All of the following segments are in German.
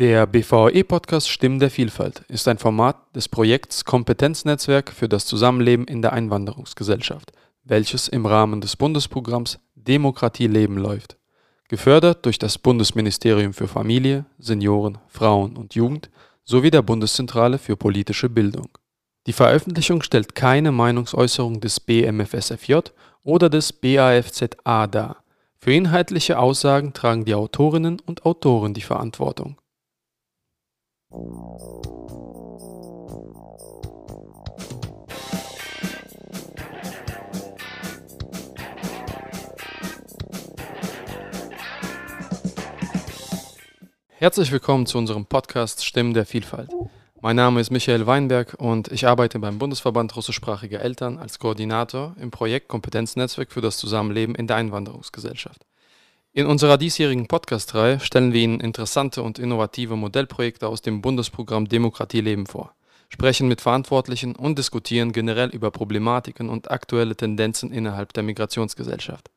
Der BVE-Podcast Stimmen der Vielfalt ist ein Format des Projekts Kompetenznetzwerk für das Zusammenleben in der Einwanderungsgesellschaft, welches im Rahmen des Bundesprogramms Demokratie leben läuft. Gefördert durch das Bundesministerium für Familie, Senioren, Frauen und Jugend sowie der Bundeszentrale für politische Bildung. Die Veröffentlichung stellt keine Meinungsäußerung des BMFSFJ oder des BAFZA dar. Für inhaltliche Aussagen tragen die Autorinnen und Autoren die Verantwortung. Herzlich willkommen zu unserem Podcast Stimmen der Vielfalt. Mein Name ist Michael Weinberg und ich arbeite beim Bundesverband russischsprachiger Eltern als Koordinator im Projekt Kompetenznetzwerk für das Zusammenleben in der Einwanderungsgesellschaft. In unserer diesjährigen Podcast-Reihe stellen wir Ihnen interessante und innovative Modellprojekte aus dem Bundesprogramm Demokratie leben vor, sprechen mit Verantwortlichen und diskutieren generell über Problematiken und aktuelle Tendenzen innerhalb der Migrationsgesellschaft.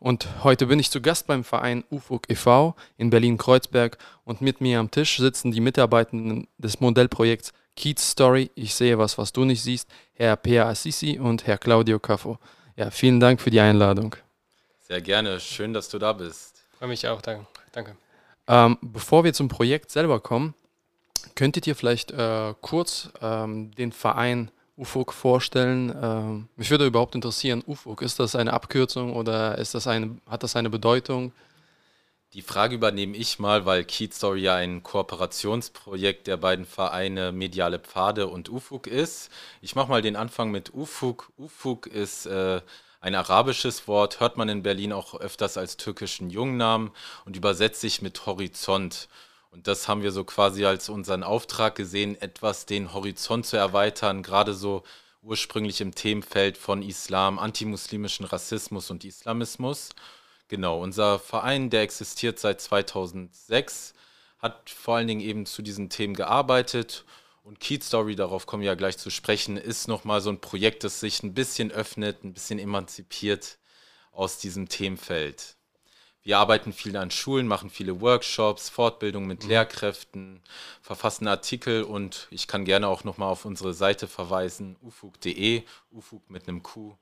Und heute bin ich zu Gast beim Verein UFUG e.V. in Berlin-Kreuzberg und mit mir am Tisch sitzen die Mitarbeitenden des Modellprojekts Keats Story, ich sehe was, was du nicht siehst, Herr Pea Assisi und Herr Claudio Caffo. Ja, vielen Dank für die Einladung. Sehr gerne, schön, dass du da bist. Freue mich auch, danke. Ähm, bevor wir zum Projekt selber kommen, könntet ihr vielleicht äh, kurz ähm, den Verein UFOG vorstellen? Ähm, mich würde überhaupt interessieren, UFOG, ist das eine Abkürzung oder ist das eine, hat das eine Bedeutung? Die Frage übernehme ich mal, weil Keat Story ja ein Kooperationsprojekt der beiden Vereine Mediale Pfade und UFUG ist. Ich mache mal den Anfang mit UFUG. UFUG ist äh, ein arabisches Wort, hört man in Berlin auch öfters als türkischen Jungnamen und übersetzt sich mit Horizont. Und das haben wir so quasi als unseren Auftrag gesehen, etwas den Horizont zu erweitern, gerade so ursprünglich im Themenfeld von Islam, antimuslimischen Rassismus und Islamismus. Genau, unser Verein, der existiert seit 2006, hat vor allen Dingen eben zu diesen Themen gearbeitet und Keat Story, darauf kommen wir ja gleich zu sprechen, ist nochmal so ein Projekt, das sich ein bisschen öffnet, ein bisschen emanzipiert aus diesem Themenfeld. Wir arbeiten viel an Schulen, machen viele Workshops, Fortbildungen mit mhm. Lehrkräften, verfassen Artikel und ich kann gerne auch nochmal auf unsere Seite verweisen, ufug.de, ufug mit einem Q.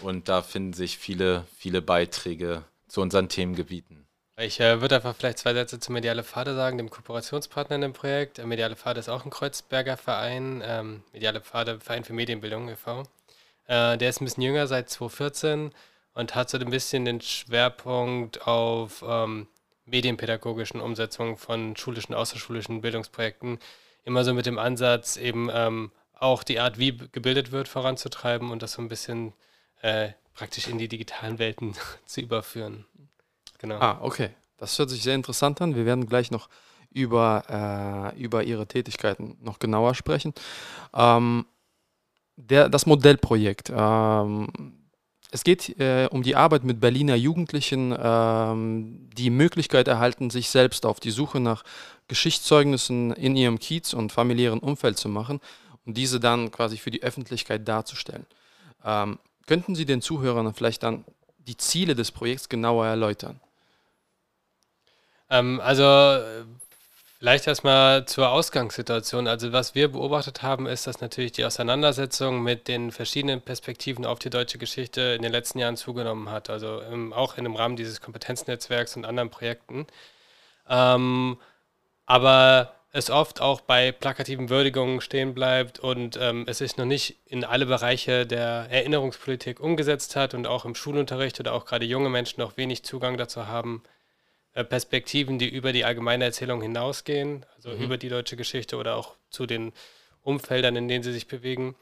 Und da finden sich viele, viele Beiträge zu unseren Themengebieten. Ich äh, würde einfach vielleicht zwei Sätze zu Mediale Pfade sagen, dem Kooperationspartner in dem Projekt. Äh, Mediale Pfade ist auch ein Kreuzberger Verein, ähm, Mediale Pfade, Verein für Medienbildung e.V. Äh, der ist ein bisschen jünger, seit 2014 und hat so ein bisschen den Schwerpunkt auf ähm, medienpädagogischen Umsetzungen von schulischen, außerschulischen Bildungsprojekten. Immer so mit dem Ansatz, eben ähm, auch die Art, wie gebildet wird, voranzutreiben und das so ein bisschen äh, praktisch in die digitalen Welten zu überführen. Genau. Ah, okay. Das hört sich sehr interessant an. Wir werden gleich noch über, äh, über Ihre Tätigkeiten noch genauer sprechen. Ähm, der, das Modellprojekt. Ähm, es geht äh, um die Arbeit mit Berliner Jugendlichen, ähm, die Möglichkeit erhalten, sich selbst auf die Suche nach Geschichtszeugnissen in ihrem Kiez und familiären Umfeld zu machen und diese dann quasi für die Öffentlichkeit darzustellen. Ähm, könnten Sie den Zuhörern vielleicht dann die Ziele des Projekts genauer erläutern? Ähm, also vielleicht erstmal zur Ausgangssituation. Also was wir beobachtet haben, ist, dass natürlich die Auseinandersetzung mit den verschiedenen Perspektiven auf die deutsche Geschichte in den letzten Jahren zugenommen hat. Also im, auch in dem Rahmen dieses Kompetenznetzwerks und anderen Projekten. Ähm, aber es oft auch bei plakativen Würdigungen stehen bleibt und ähm, es sich noch nicht in alle Bereiche der Erinnerungspolitik umgesetzt hat und auch im Schulunterricht oder auch gerade junge Menschen noch wenig Zugang dazu haben, äh, Perspektiven, die über die allgemeine Erzählung hinausgehen, also mhm. über die deutsche Geschichte oder auch zu den Umfeldern, in denen sie sich bewegen.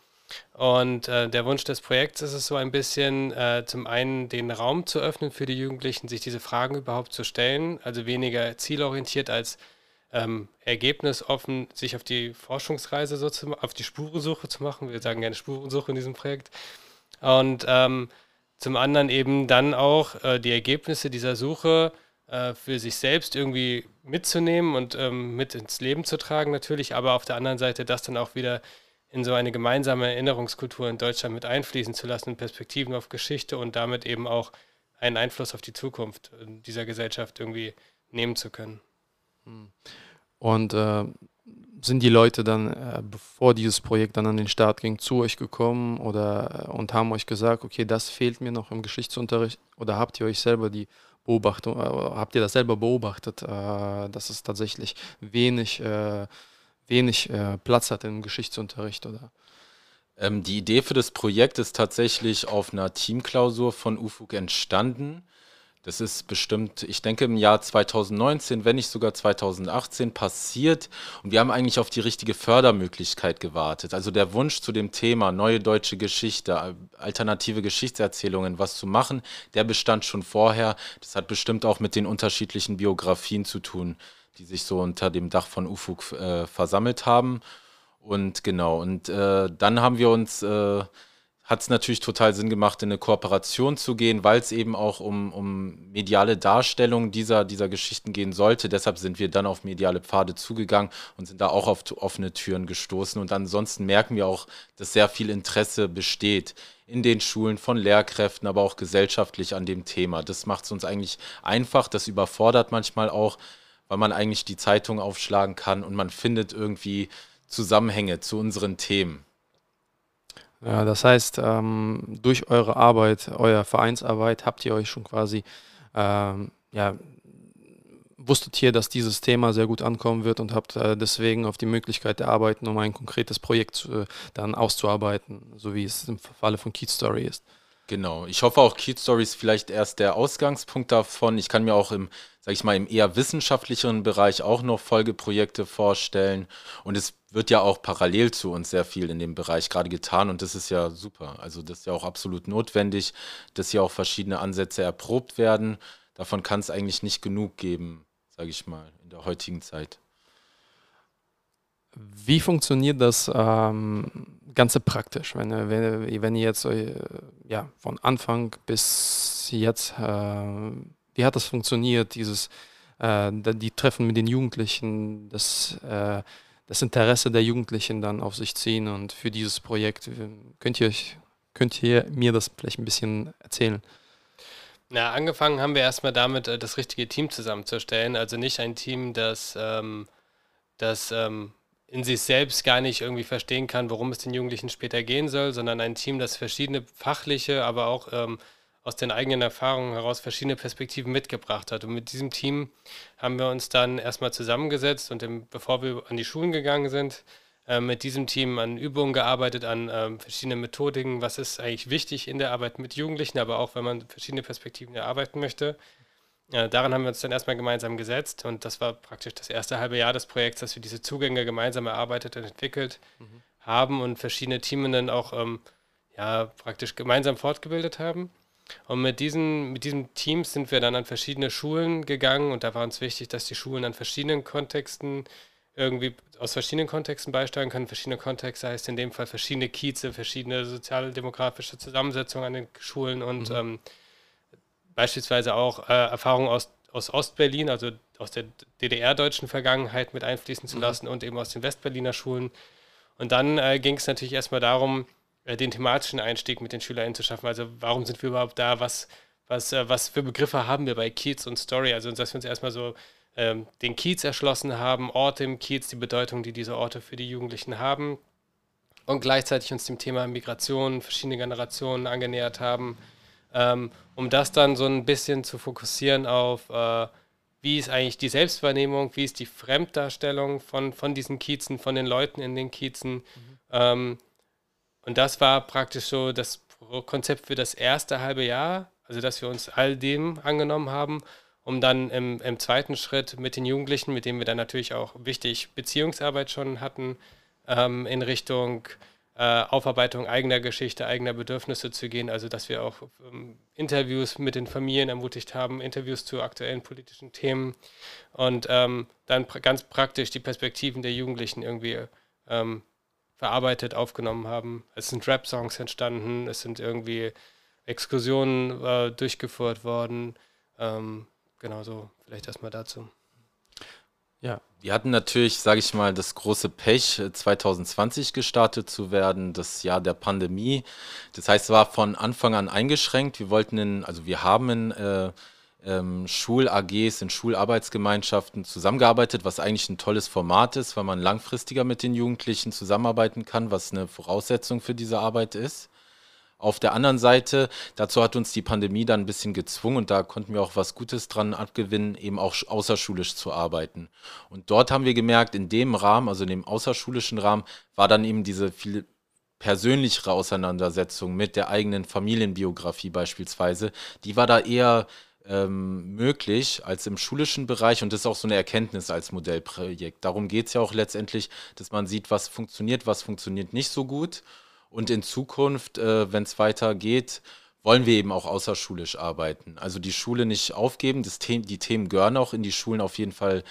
Und äh, der Wunsch des Projekts ist es so ein bisschen, äh, zum einen den Raum zu öffnen für die Jugendlichen, sich diese Fragen überhaupt zu stellen, also weniger zielorientiert als ähm, ergebnisoffen, sich auf die Forschungsreise so zu, auf die Spurensuche zu machen. Wir sagen gerne Spurensuche in diesem Projekt. Und ähm, zum anderen eben dann auch äh, die Ergebnisse dieser Suche äh, für sich selbst irgendwie mitzunehmen und ähm, mit ins Leben zu tragen natürlich, aber auf der anderen Seite das dann auch wieder in so eine gemeinsame Erinnerungskultur in Deutschland mit einfließen zu lassen, Perspektiven auf Geschichte und damit eben auch einen Einfluss auf die Zukunft dieser Gesellschaft irgendwie nehmen zu können. Hm. Und äh, sind die Leute dann, äh, bevor dieses Projekt dann an den Start ging, zu euch gekommen oder äh, und haben euch gesagt, okay, das fehlt mir noch im Geschichtsunterricht? Oder habt ihr euch selber die Beobachtung, äh, habt ihr das selber beobachtet, äh, dass es tatsächlich wenig, äh, wenig Platz hat im Geschichtsunterricht oder? Ähm, die Idee für das Projekt ist tatsächlich auf einer Teamklausur von UFUG entstanden. Das ist bestimmt, ich denke, im Jahr 2019, wenn nicht sogar 2018 passiert. Und wir haben eigentlich auf die richtige Fördermöglichkeit gewartet. Also der Wunsch zu dem Thema neue deutsche Geschichte, alternative Geschichtserzählungen, was zu machen, der bestand schon vorher. Das hat bestimmt auch mit den unterschiedlichen Biografien zu tun, die sich so unter dem Dach von UFUG äh, versammelt haben. Und genau, und äh, dann haben wir uns... Äh, hat es natürlich total Sinn gemacht, in eine Kooperation zu gehen, weil es eben auch um, um mediale Darstellung dieser, dieser Geschichten gehen sollte. Deshalb sind wir dann auf mediale Pfade zugegangen und sind da auch auf offene Türen gestoßen. Und ansonsten merken wir auch, dass sehr viel Interesse besteht in den Schulen von Lehrkräften, aber auch gesellschaftlich an dem Thema. Das macht es uns eigentlich einfach, das überfordert manchmal auch, weil man eigentlich die Zeitung aufschlagen kann und man findet irgendwie Zusammenhänge zu unseren Themen. Ja, das heißt, ähm, durch eure Arbeit, eure Vereinsarbeit, habt ihr euch schon quasi, ähm, ja, wusstet ihr, dass dieses Thema sehr gut ankommen wird und habt äh, deswegen auf die Möglichkeit erarbeiten, um ein konkretes Projekt äh, dann auszuarbeiten, so wie es im Falle von Keat Story ist. Genau. Ich hoffe auch, Keat Story ist vielleicht erst der Ausgangspunkt davon. Ich kann mir auch im, sag ich mal, im eher wissenschaftlicheren Bereich auch noch Folgeprojekte vorstellen. Und es wird ja auch parallel zu uns sehr viel in dem Bereich gerade getan und das ist ja super. Also das ist ja auch absolut notwendig, dass hier auch verschiedene Ansätze erprobt werden. Davon kann es eigentlich nicht genug geben, sage ich mal, in der heutigen Zeit. Wie funktioniert das ähm, Ganze praktisch, wenn, wenn, wenn ihr jetzt äh, ja, von Anfang bis jetzt, äh, wie hat das funktioniert, dieses, äh, die Treffen mit den Jugendlichen, das äh, das Interesse der Jugendlichen dann auf sich ziehen und für dieses Projekt. Könnt ihr, euch, könnt ihr mir das vielleicht ein bisschen erzählen? Na, angefangen haben wir erstmal damit, äh, das richtige Team zusammenzustellen. Also nicht ein Team, das, ähm, das ähm, in sich selbst gar nicht irgendwie verstehen kann, worum es den Jugendlichen später gehen soll, sondern ein Team, das verschiedene fachliche, aber auch ähm, aus den eigenen Erfahrungen heraus verschiedene Perspektiven mitgebracht hat. Und mit diesem Team haben wir uns dann erstmal zusammengesetzt und im, bevor wir an die Schulen gegangen sind, äh, mit diesem Team an Übungen gearbeitet, an äh, verschiedenen Methodiken, was ist eigentlich wichtig in der Arbeit mit Jugendlichen, aber auch wenn man verschiedene Perspektiven erarbeiten möchte. Äh, daran haben wir uns dann erstmal gemeinsam gesetzt und das war praktisch das erste halbe Jahr des Projekts, dass wir diese Zugänge gemeinsam erarbeitet und entwickelt mhm. haben und verschiedene Teamenden auch ähm, ja, praktisch gemeinsam fortgebildet haben. Und mit, diesen, mit diesem Team sind wir dann an verschiedene Schulen gegangen und da war uns wichtig, dass die Schulen an verschiedenen Kontexten irgendwie aus verschiedenen Kontexten beisteuern können. Verschiedene Kontexte heißt in dem Fall verschiedene Kieze, verschiedene sozialdemografische Zusammensetzungen an den Schulen und mhm. ähm, beispielsweise auch äh, Erfahrungen aus, aus Ostberlin, also aus der DDR-deutschen Vergangenheit mit einfließen zu mhm. lassen und eben aus den Westberliner Schulen. Und dann äh, ging es natürlich erstmal darum, äh, den thematischen Einstieg mit den SchülerInnen zu schaffen. Also warum sind wir überhaupt da? Was, was, äh, was für Begriffe haben wir bei Kiez und Story? Also dass wir uns erstmal so ähm, den Kiez erschlossen haben, Orte im Kiez, die Bedeutung, die diese Orte für die Jugendlichen haben und gleichzeitig uns dem Thema Migration, verschiedene Generationen angenähert haben, ähm, um das dann so ein bisschen zu fokussieren auf, äh, wie ist eigentlich die Selbstwahrnehmung, wie ist die Fremddarstellung von, von diesen Kiezen, von den Leuten in den Kiezen. Mhm. Ähm, und das war praktisch so das Konzept für das erste halbe Jahr, also dass wir uns all dem angenommen haben, um dann im, im zweiten Schritt mit den Jugendlichen, mit denen wir dann natürlich auch wichtig Beziehungsarbeit schon hatten, ähm, in Richtung äh, Aufarbeitung eigener Geschichte, eigener Bedürfnisse zu gehen. Also dass wir auch ähm, Interviews mit den Familien ermutigt haben, Interviews zu aktuellen politischen Themen und ähm, dann pr ganz praktisch die Perspektiven der Jugendlichen irgendwie ähm, verarbeitet, aufgenommen haben. Es sind Rap-Songs entstanden, es sind irgendwie Exkursionen äh, durchgeführt worden. Ähm, genau so, vielleicht erstmal dazu. Ja, wir hatten natürlich, sage ich mal, das große Pech, 2020 äh, gestartet zu werden, das Jahr der Pandemie. Das heißt, es war von Anfang an eingeschränkt. Wir wollten in, also wir haben in, äh, ähm, Schul-AGs, in Schularbeitsgemeinschaften zusammengearbeitet, was eigentlich ein tolles Format ist, weil man langfristiger mit den Jugendlichen zusammenarbeiten kann, was eine Voraussetzung für diese Arbeit ist. Auf der anderen Seite, dazu hat uns die Pandemie dann ein bisschen gezwungen und da konnten wir auch was Gutes dran abgewinnen, eben auch außerschulisch zu arbeiten. Und dort haben wir gemerkt, in dem Rahmen, also in dem außerschulischen Rahmen, war dann eben diese viel persönlichere Auseinandersetzung mit der eigenen Familienbiografie beispielsweise, die war da eher ähm, möglich als im schulischen Bereich und das ist auch so eine Erkenntnis als Modellprojekt. Darum geht es ja auch letztendlich, dass man sieht, was funktioniert, was funktioniert nicht so gut und in Zukunft, äh, wenn es weitergeht, wollen wir eben auch außerschulisch arbeiten. Also die Schule nicht aufgeben, das The die Themen gehören auch in die Schulen auf jeden Fall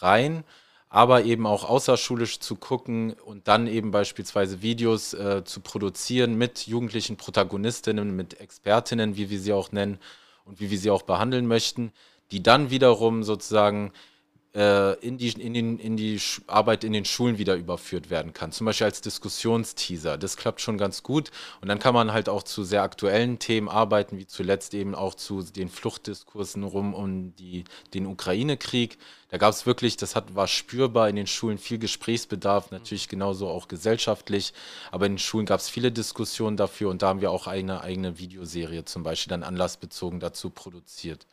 rein, aber eben auch außerschulisch zu gucken und dann eben beispielsweise Videos äh, zu produzieren mit jugendlichen Protagonistinnen, mit Expertinnen, wie wir sie auch nennen und wie wir sie auch behandeln möchten, die dann wiederum sozusagen in, die, in, den, in die Arbeit in den Schulen wieder überführt werden kann. Zum Beispiel als Diskussionsteaser. Das klappt schon ganz gut. Und dann kann man halt auch zu sehr aktuellen Themen arbeiten, wie zuletzt eben auch zu den Fluchtdiskursen rum um die, den Ukraine-Krieg. Da gab es wirklich, das hat, war spürbar in den Schulen viel Gesprächsbedarf, natürlich genauso auch gesellschaftlich. Aber in den Schulen gab es viele Diskussionen dafür und da haben wir auch eine eigene Videoserie zum Beispiel dann anlassbezogen dazu produziert.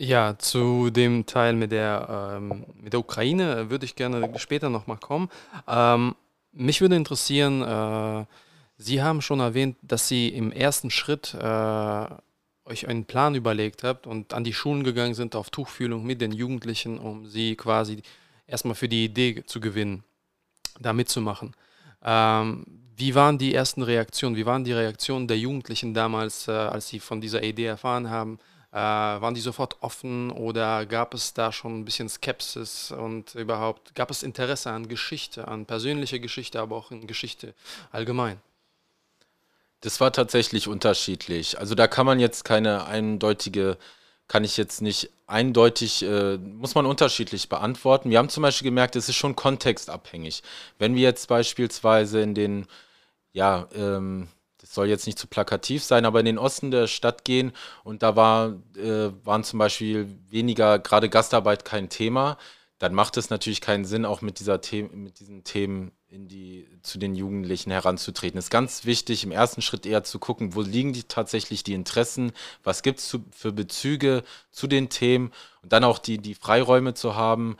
Ja, zu dem Teil mit der, ähm, mit der Ukraine würde ich gerne später nochmal kommen. Ähm, mich würde interessieren, äh, Sie haben schon erwähnt, dass Sie im ersten Schritt äh, euch einen Plan überlegt habt und an die Schulen gegangen sind auf Tuchfühlung mit den Jugendlichen, um sie quasi erstmal für die Idee zu gewinnen, da mitzumachen. Ähm, wie waren die ersten Reaktionen? Wie waren die Reaktionen der Jugendlichen damals, äh, als sie von dieser Idee erfahren haben? Äh, waren die sofort offen oder gab es da schon ein bisschen Skepsis und überhaupt gab es Interesse an Geschichte, an persönlicher Geschichte, aber auch in Geschichte allgemein? Das war tatsächlich unterschiedlich. Also da kann man jetzt keine eindeutige, kann ich jetzt nicht eindeutig, äh, muss man unterschiedlich beantworten. Wir haben zum Beispiel gemerkt, es ist schon kontextabhängig. Wenn wir jetzt beispielsweise in den, ja, ähm, soll jetzt nicht zu plakativ sein, aber in den Osten der Stadt gehen. Und da war, äh, waren zum Beispiel weniger, gerade Gastarbeit kein Thema, dann macht es natürlich keinen Sinn, auch mit, dieser The mit diesen Themen in die, zu den Jugendlichen heranzutreten. Es ist ganz wichtig, im ersten Schritt eher zu gucken, wo liegen die tatsächlich die Interessen, was gibt es für Bezüge zu den Themen? Und dann auch die, die Freiräume zu haben,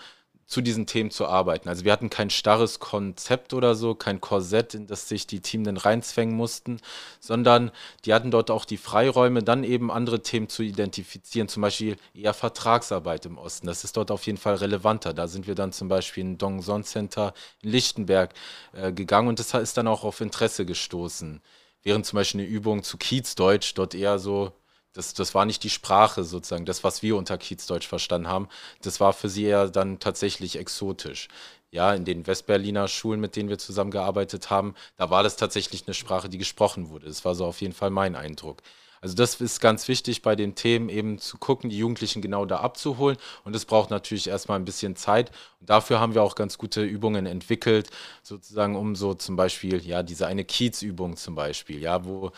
zu diesen Themen zu arbeiten. Also wir hatten kein starres Konzept oder so, kein Korsett, in das sich die Teams dann reinzwängen mussten, sondern die hatten dort auch die Freiräume, dann eben andere Themen zu identifizieren, zum Beispiel eher Vertragsarbeit im Osten. Das ist dort auf jeden Fall relevanter. Da sind wir dann zum Beispiel in Dongson Center in Lichtenberg äh, gegangen und das ist dann auch auf Interesse gestoßen. Während zum Beispiel eine Übung zu Kiezdeutsch dort eher so das, das war nicht die Sprache sozusagen, das, was wir unter Kiezdeutsch verstanden haben. Das war für sie eher dann tatsächlich exotisch. Ja, in den Westberliner Schulen, mit denen wir zusammengearbeitet haben, da war das tatsächlich eine Sprache, die gesprochen wurde. Das war so auf jeden Fall mein Eindruck. Also das ist ganz wichtig bei den Themen eben zu gucken, die Jugendlichen genau da abzuholen. Und es braucht natürlich erstmal ein bisschen Zeit. Und dafür haben wir auch ganz gute Übungen entwickelt, sozusagen um so zum Beispiel, ja, diese eine Kiez-Übung zum Beispiel, ja, wo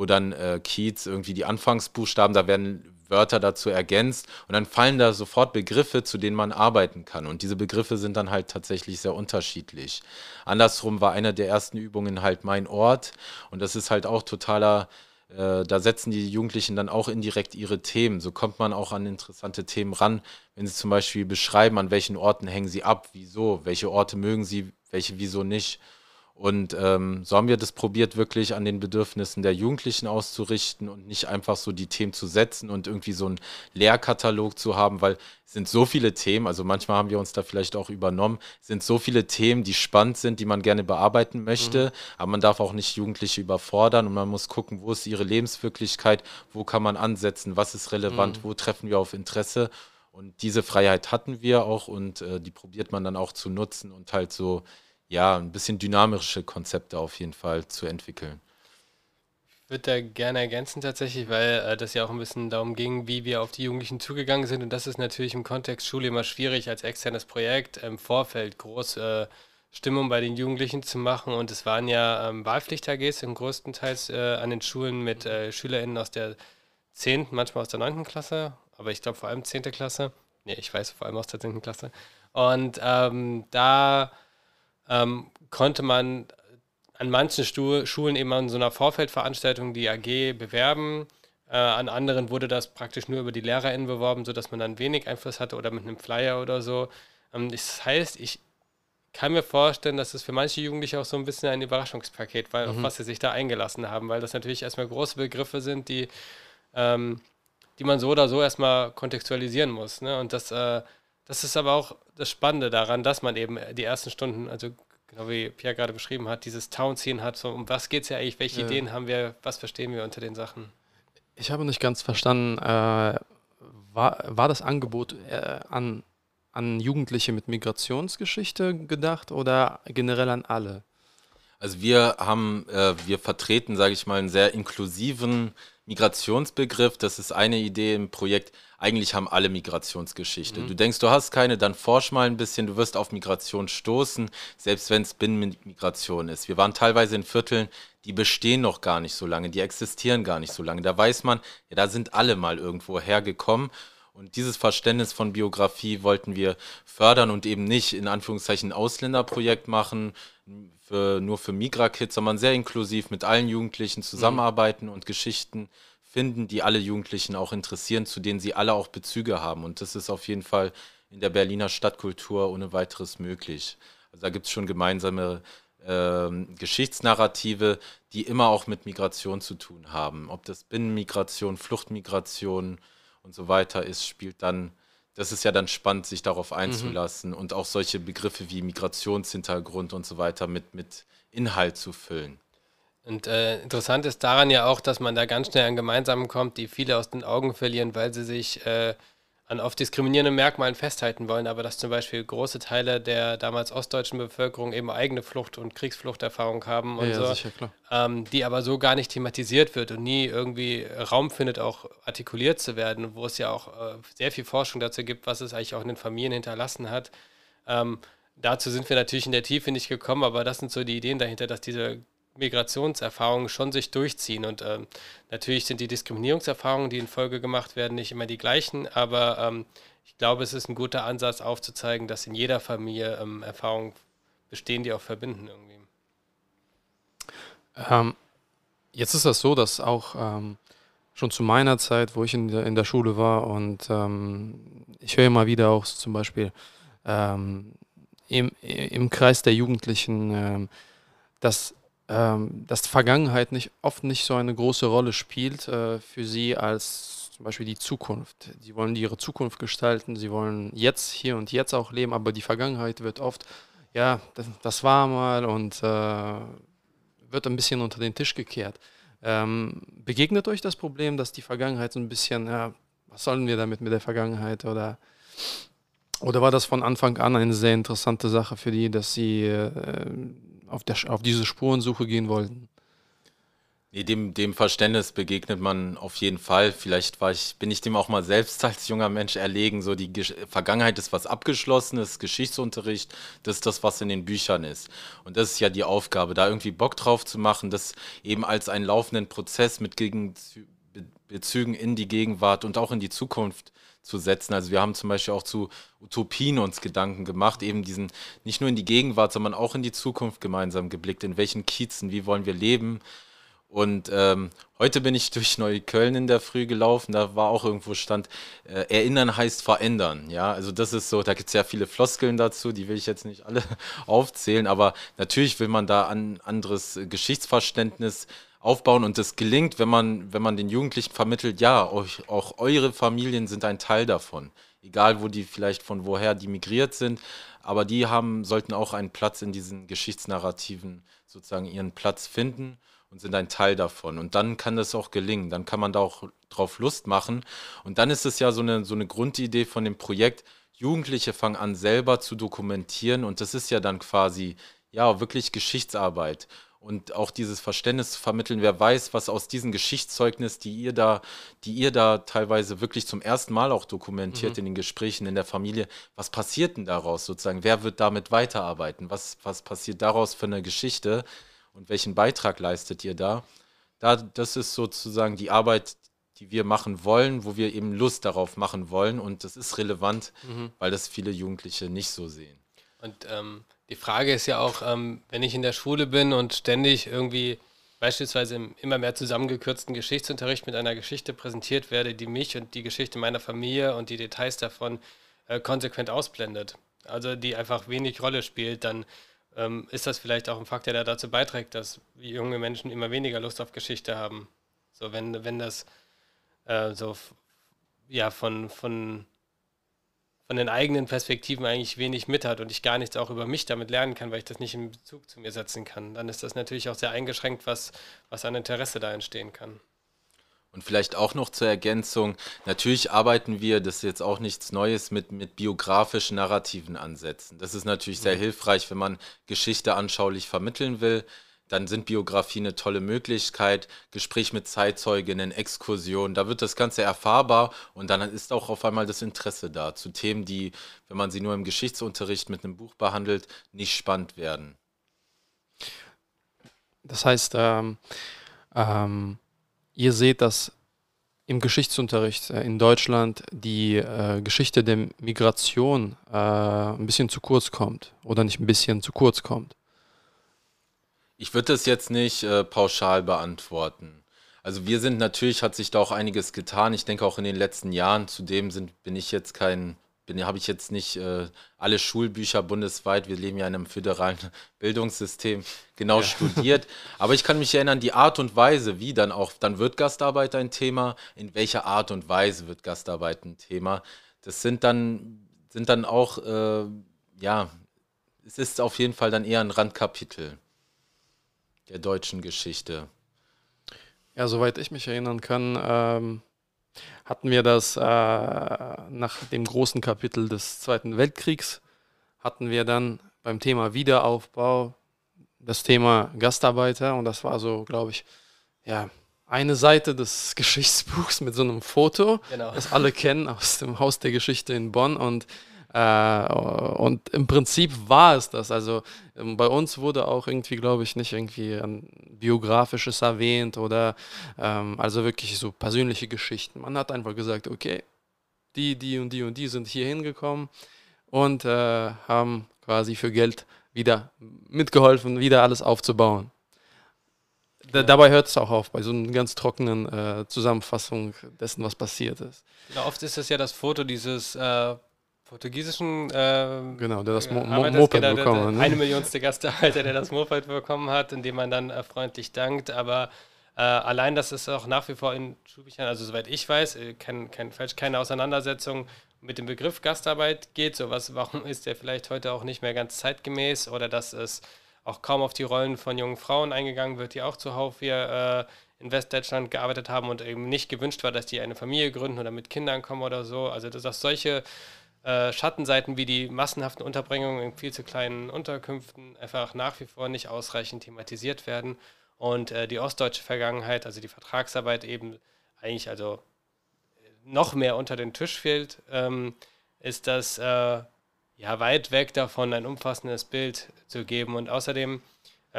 wo dann äh, Keats irgendwie die Anfangsbuchstaben, da werden Wörter dazu ergänzt und dann fallen da sofort Begriffe, zu denen man arbeiten kann. Und diese Begriffe sind dann halt tatsächlich sehr unterschiedlich. Andersrum war eine der ersten Übungen halt mein Ort und das ist halt auch totaler, äh, da setzen die Jugendlichen dann auch indirekt ihre Themen. So kommt man auch an interessante Themen ran, wenn sie zum Beispiel beschreiben, an welchen Orten hängen sie ab, wieso, welche Orte mögen sie, welche wieso nicht. Und ähm, so haben wir das probiert, wirklich an den Bedürfnissen der Jugendlichen auszurichten und nicht einfach so die Themen zu setzen und irgendwie so einen Lehrkatalog zu haben, weil es sind so viele Themen, also manchmal haben wir uns da vielleicht auch übernommen, es sind so viele Themen, die spannend sind, die man gerne bearbeiten möchte, mhm. aber man darf auch nicht Jugendliche überfordern und man muss gucken, wo ist ihre Lebenswirklichkeit, wo kann man ansetzen, was ist relevant, mhm. wo treffen wir auf Interesse. Und diese Freiheit hatten wir auch und äh, die probiert man dann auch zu nutzen und halt so ja, ein bisschen dynamische Konzepte auf jeden Fall zu entwickeln. Ich würde da gerne ergänzen tatsächlich, weil äh, das ja auch ein bisschen darum ging, wie wir auf die Jugendlichen zugegangen sind. Und das ist natürlich im Kontext Schule immer schwierig, als externes Projekt im Vorfeld groß äh, Stimmung bei den Jugendlichen zu machen. Und es waren ja ähm, Wahlpflicht-AGs im größtenteils äh, an den Schulen mit äh, SchülerInnen aus der 10., manchmal aus der 9. Klasse, aber ich glaube vor allem 10. Klasse. Nee, ich weiß vor allem aus der 10. Klasse. Und ähm, da ähm, konnte man an manchen Stu Schulen eben an so einer Vorfeldveranstaltung die AG bewerben. Äh, an anderen wurde das praktisch nur über die LehrerInnen beworben, sodass man dann wenig Einfluss hatte oder mit einem Flyer oder so. Ähm, das heißt, ich kann mir vorstellen, dass es für manche Jugendliche auch so ein bisschen ein Überraschungspaket war, mhm. auf was sie sich da eingelassen haben, weil das natürlich erstmal große Begriffe sind, die, ähm, die man so oder so erstmal kontextualisieren muss. Ne? Und das, äh, das ist aber auch das Spannende daran, dass man eben die ersten Stunden, also genau wie Pierre gerade beschrieben hat, dieses Town-Ziehen hat, so um was geht es ja eigentlich, welche ja. Ideen haben wir, was verstehen wir unter den Sachen? Ich habe nicht ganz verstanden, äh, war, war das Angebot äh, an an Jugendliche mit Migrationsgeschichte gedacht oder generell an alle? Also wir haben, äh, wir vertreten, sage ich mal, einen sehr inklusiven Migrationsbegriff. Das ist eine Idee im Projekt. Eigentlich haben alle Migrationsgeschichte. Mhm. Du denkst, du hast keine, dann forsch mal ein bisschen. Du wirst auf Migration stoßen, selbst wenn es Binnenmigration ist. Wir waren teilweise in Vierteln, die bestehen noch gar nicht so lange, die existieren gar nicht so lange. Da weiß man, ja, da sind alle mal irgendwo hergekommen. Und dieses Verständnis von Biografie wollten wir fördern und eben nicht in Anführungszeichen ein Ausländerprojekt machen, für, nur für Migra-Kids, sondern sehr inklusiv mit allen Jugendlichen zusammenarbeiten mhm. und Geschichten finden, die alle Jugendlichen auch interessieren, zu denen sie alle auch Bezüge haben. Und das ist auf jeden Fall in der Berliner Stadtkultur ohne weiteres möglich. Also da gibt es schon gemeinsame äh, Geschichtsnarrative, die immer auch mit Migration zu tun haben. Ob das Binnenmigration, Fluchtmigration, und so weiter ist, spielt dann, das ist ja dann spannend, sich darauf einzulassen mhm. und auch solche Begriffe wie Migrationshintergrund und so weiter mit, mit Inhalt zu füllen. Und äh, interessant ist daran ja auch, dass man da ganz schnell an Gemeinsamen kommt, die viele aus den Augen verlieren, weil sie sich äh, an oft diskriminierenden Merkmalen festhalten wollen, aber dass zum Beispiel große Teile der damals ostdeutschen Bevölkerung eben eigene Flucht- und Kriegsfluchterfahrung haben und ja, so, ja, sicher, ähm, die aber so gar nicht thematisiert wird und nie irgendwie Raum findet, auch artikuliert zu werden, wo es ja auch äh, sehr viel Forschung dazu gibt, was es eigentlich auch in den Familien hinterlassen hat. Ähm, dazu sind wir natürlich in der Tiefe nicht gekommen, aber das sind so die Ideen dahinter, dass diese Migrationserfahrungen schon sich durchziehen. Und ähm, natürlich sind die Diskriminierungserfahrungen, die in Folge gemacht werden, nicht immer die gleichen, aber ähm, ich glaube, es ist ein guter Ansatz aufzuzeigen, dass in jeder Familie ähm, Erfahrungen bestehen, die auch verbinden irgendwie. Ähm, jetzt ist das so, dass auch ähm, schon zu meiner Zeit, wo ich in der, in der Schule war und ähm, ich höre immer wieder auch zum Beispiel im, im Kreis der Jugendlichen, dass ähm, dass Vergangenheit nicht, oft nicht so eine große Rolle spielt äh, für sie als zum Beispiel die Zukunft. Sie wollen ihre Zukunft gestalten, sie wollen jetzt, hier und jetzt auch leben, aber die Vergangenheit wird oft, ja, das, das war mal und äh, wird ein bisschen unter den Tisch gekehrt. Ähm, begegnet euch das Problem, dass die Vergangenheit so ein bisschen, ja, was sollen wir damit mit der Vergangenheit oder oder war das von Anfang an eine sehr interessante Sache für die, dass sie äh, auf, der, auf diese Spurensuche gehen wollten. Nee, dem, dem Verständnis begegnet man auf jeden Fall. Vielleicht war ich, bin ich dem auch mal selbst als junger Mensch erlegen. So die Gesch Vergangenheit ist was Abgeschlossenes, Geschichtsunterricht, das ist das, was in den Büchern ist. Und das ist ja die Aufgabe, da irgendwie Bock drauf zu machen, das eben als einen laufenden Prozess mit Bezügen in die Gegenwart und auch in die Zukunft zu setzen. Also wir haben zum Beispiel auch zu Utopien uns Gedanken gemacht, eben diesen nicht nur in die Gegenwart, sondern auch in die Zukunft gemeinsam geblickt. In welchen Kiezen, wie wollen wir leben? Und ähm, heute bin ich durch Neukölln in der Früh gelaufen, da war auch irgendwo stand, äh, erinnern heißt verändern. Ja, also das ist so, da gibt es ja viele Floskeln dazu, die will ich jetzt nicht alle aufzählen, aber natürlich will man da ein anderes Geschichtsverständnis aufbauen und das gelingt, wenn man, wenn man den Jugendlichen vermittelt, ja, euch, auch eure Familien sind ein Teil davon. Egal, wo die vielleicht von woher die migriert sind, aber die haben, sollten auch einen Platz in diesen Geschichtsnarrativen sozusagen ihren Platz finden und sind ein Teil davon. Und dann kann das auch gelingen, dann kann man da auch drauf Lust machen. Und dann ist es ja so eine, so eine Grundidee von dem Projekt, Jugendliche fangen an, selber zu dokumentieren und das ist ja dann quasi, ja, wirklich Geschichtsarbeit und auch dieses Verständnis zu vermitteln, wer weiß, was aus diesen Geschichtszeugnis, die ihr da, die ihr da teilweise wirklich zum ersten Mal auch dokumentiert mhm. in den Gesprächen in der Familie, was passiert denn daraus sozusagen? Wer wird damit weiterarbeiten? Was, was passiert daraus für eine Geschichte und welchen Beitrag leistet ihr da? da? Das ist sozusagen die Arbeit, die wir machen wollen, wo wir eben Lust darauf machen wollen. Und das ist relevant, mhm. weil das viele Jugendliche nicht so sehen. Und ähm, die Frage ist ja auch, ähm, wenn ich in der Schule bin und ständig irgendwie beispielsweise im immer mehr zusammengekürzten Geschichtsunterricht mit einer Geschichte präsentiert werde, die mich und die Geschichte meiner Familie und die Details davon äh, konsequent ausblendet, also die einfach wenig Rolle spielt, dann ähm, ist das vielleicht auch ein Faktor, der dazu beiträgt, dass junge Menschen immer weniger Lust auf Geschichte haben. So, wenn, wenn das äh, so ja von, von von den eigenen Perspektiven eigentlich wenig mit hat und ich gar nichts auch über mich damit lernen kann, weil ich das nicht in Bezug zu mir setzen kann, dann ist das natürlich auch sehr eingeschränkt, was, was an Interesse da entstehen kann. Und vielleicht auch noch zur Ergänzung, natürlich arbeiten wir, das ist jetzt auch nichts Neues, mit, mit biografischen narrativen Ansätzen. Das ist natürlich sehr mhm. hilfreich, wenn man Geschichte anschaulich vermitteln will dann sind Biografien eine tolle Möglichkeit, Gespräch mit Zeitzeuginnen, Exkursionen, da wird das Ganze erfahrbar und dann ist auch auf einmal das Interesse da zu Themen, die, wenn man sie nur im Geschichtsunterricht mit einem Buch behandelt, nicht spannend werden. Das heißt, ähm, ähm, ihr seht, dass im Geschichtsunterricht äh, in Deutschland die äh, Geschichte der Migration äh, ein bisschen zu kurz kommt oder nicht ein bisschen zu kurz kommt. Ich würde das jetzt nicht äh, pauschal beantworten. Also wir sind natürlich, hat sich da auch einiges getan. Ich denke auch in den letzten Jahren. Zudem sind, bin ich jetzt kein, habe ich jetzt nicht äh, alle Schulbücher bundesweit, wir leben ja in einem föderalen Bildungssystem, genau ja. studiert. Aber ich kann mich erinnern, die Art und Weise, wie dann auch, dann wird Gastarbeit ein Thema, in welcher Art und Weise wird Gastarbeit ein Thema. Das sind dann, sind dann auch, äh, ja, es ist auf jeden Fall dann eher ein Randkapitel der deutschen Geschichte? Ja, soweit ich mich erinnern kann, ähm, hatten wir das äh, nach dem großen Kapitel des Zweiten Weltkriegs, hatten wir dann beim Thema Wiederaufbau das Thema Gastarbeiter und das war so, glaube ich, ja, eine Seite des Geschichtsbuchs mit so einem Foto, genau. das alle kennen aus dem Haus der Geschichte in Bonn und äh, und im Prinzip war es das. Also ähm, bei uns wurde auch irgendwie, glaube ich, nicht irgendwie ein biografisches erwähnt oder ähm, also wirklich so persönliche Geschichten. Man hat einfach gesagt, okay, die, die und die und die sind hier hingekommen und äh, haben quasi für Geld wieder mitgeholfen, wieder alles aufzubauen. Da, dabei hört es auch auf, bei so einer ganz trockenen äh, Zusammenfassung dessen, was passiert ist. Ja, oft ist es ja das Foto dieses äh, portugiesischen äh, genau, der das Mo Mo Moped der, bekommen hat. Ne? Eine Millionste Gastarbeiter, der das Moped bekommen hat, indem man dann äh, freundlich dankt. Aber äh, allein das ist auch nach wie vor in Schulbüchern, also soweit ich weiß, äh, kein, kein, falsch, keine Auseinandersetzung mit dem Begriff Gastarbeit geht. So was, warum ist der vielleicht heute auch nicht mehr ganz zeitgemäß oder dass es auch kaum auf die Rollen von jungen Frauen eingegangen wird, die auch zuhauf hier äh, in Westdeutschland gearbeitet haben und eben nicht gewünscht war, dass die eine Familie gründen oder mit Kindern kommen oder so. Also dass solche äh, Schattenseiten wie die massenhaften Unterbringungen in viel zu kleinen Unterkünften einfach nach wie vor nicht ausreichend thematisiert werden und äh, die ostdeutsche Vergangenheit, also die Vertragsarbeit eben eigentlich also noch mehr unter den Tisch fehlt, ähm, ist das äh, ja weit weg davon, ein umfassendes Bild zu geben. Und außerdem äh,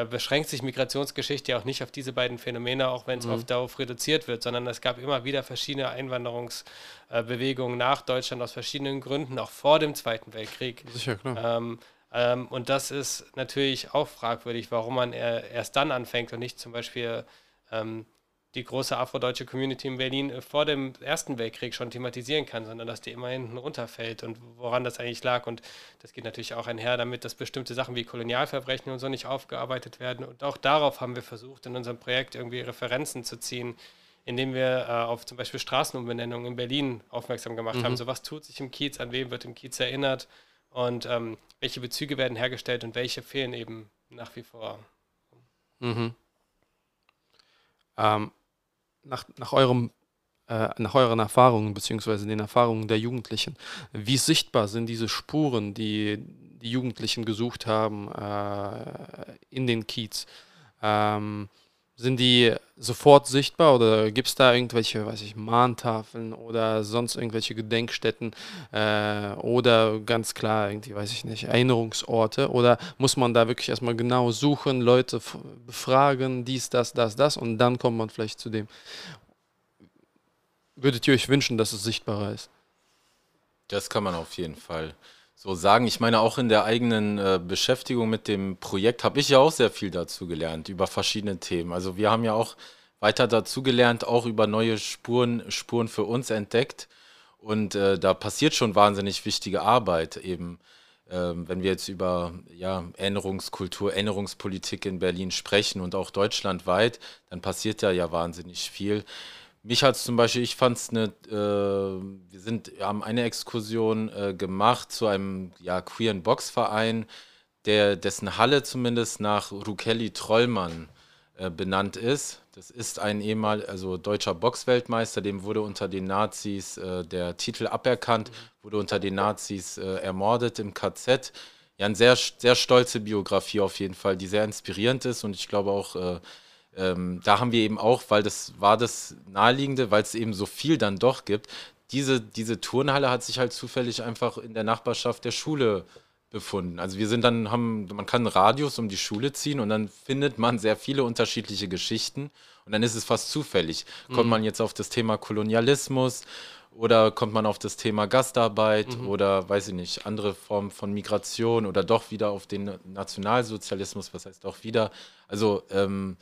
beschränkt sich Migrationsgeschichte ja auch nicht auf diese beiden Phänomene, auch wenn es mhm. oft darauf reduziert wird, sondern es gab immer wieder verschiedene Einwanderungsbewegungen nach Deutschland aus verschiedenen Gründen, auch vor dem Zweiten Weltkrieg. Sicher, klar. Ähm, ähm, und das ist natürlich auch fragwürdig, warum man erst dann anfängt und nicht zum Beispiel ähm, die große afrodeutsche Community in Berlin äh, vor dem Ersten Weltkrieg schon thematisieren kann, sondern dass die immer hinten runterfällt und woran das eigentlich lag. Und das geht natürlich auch einher damit, dass bestimmte Sachen wie Kolonialverbrechen und so nicht aufgearbeitet werden. Und auch darauf haben wir versucht, in unserem Projekt irgendwie Referenzen zu ziehen, indem wir äh, auf zum Beispiel Straßenumbenennungen in Berlin aufmerksam gemacht mhm. haben. So was tut sich im Kiez, an wem wird im Kiez erinnert und ähm, welche Bezüge werden hergestellt und welche fehlen eben nach wie vor. Mhm. Ähm, nach, nach eurem äh, nach euren Erfahrungen beziehungsweise den Erfahrungen der Jugendlichen, wie sichtbar sind diese Spuren, die die Jugendlichen gesucht haben äh, in den Kiez? Ähm, sind die sofort sichtbar oder gibt es da irgendwelche, weiß ich, Mahntafeln oder sonst irgendwelche Gedenkstätten äh, oder ganz klar irgendwie, weiß ich nicht, Erinnerungsorte oder muss man da wirklich erstmal genau suchen, Leute befragen, dies, das, das, das und dann kommt man vielleicht zu dem? würdet ihr euch wünschen, dass es sichtbarer ist? Das kann man auf jeden Fall so sagen. Ich meine, auch in der eigenen äh, Beschäftigung mit dem Projekt habe ich ja auch sehr viel dazu gelernt, über verschiedene Themen. Also wir haben ja auch weiter dazu gelernt, auch über neue Spuren, Spuren für uns entdeckt. Und äh, da passiert schon wahnsinnig wichtige Arbeit eben. Ähm, wenn wir jetzt über ja, Erinnerungskultur, Erinnerungspolitik in Berlin sprechen und auch deutschlandweit, dann passiert da ja wahnsinnig viel. Mich hat es zum Beispiel, ich fand es eine, äh, wir sind, haben eine Exkursion äh, gemacht zu einem ja, queeren Boxverein, der, dessen Halle zumindest nach Rukeli Trollmann äh, benannt ist. Das ist ein ehemal, also deutscher Boxweltmeister, dem wurde unter den Nazis äh, der Titel aberkannt, wurde unter den Nazis äh, ermordet im KZ. Ja, eine sehr, sehr stolze Biografie auf jeden Fall, die sehr inspirierend ist und ich glaube auch äh, ähm, da haben wir eben auch, weil das war das Naheliegende, weil es eben so viel dann doch gibt, diese, diese Turnhalle hat sich halt zufällig einfach in der Nachbarschaft der Schule befunden. Also wir sind dann, haben, man kann einen Radius um die Schule ziehen und dann findet man sehr viele unterschiedliche Geschichten und dann ist es fast zufällig. Mhm. Kommt man jetzt auf das Thema Kolonialismus oder kommt man auf das Thema Gastarbeit mhm. oder weiß ich nicht, andere Formen von Migration oder doch wieder auf den Nationalsozialismus, was heißt auch wieder. Also ähm,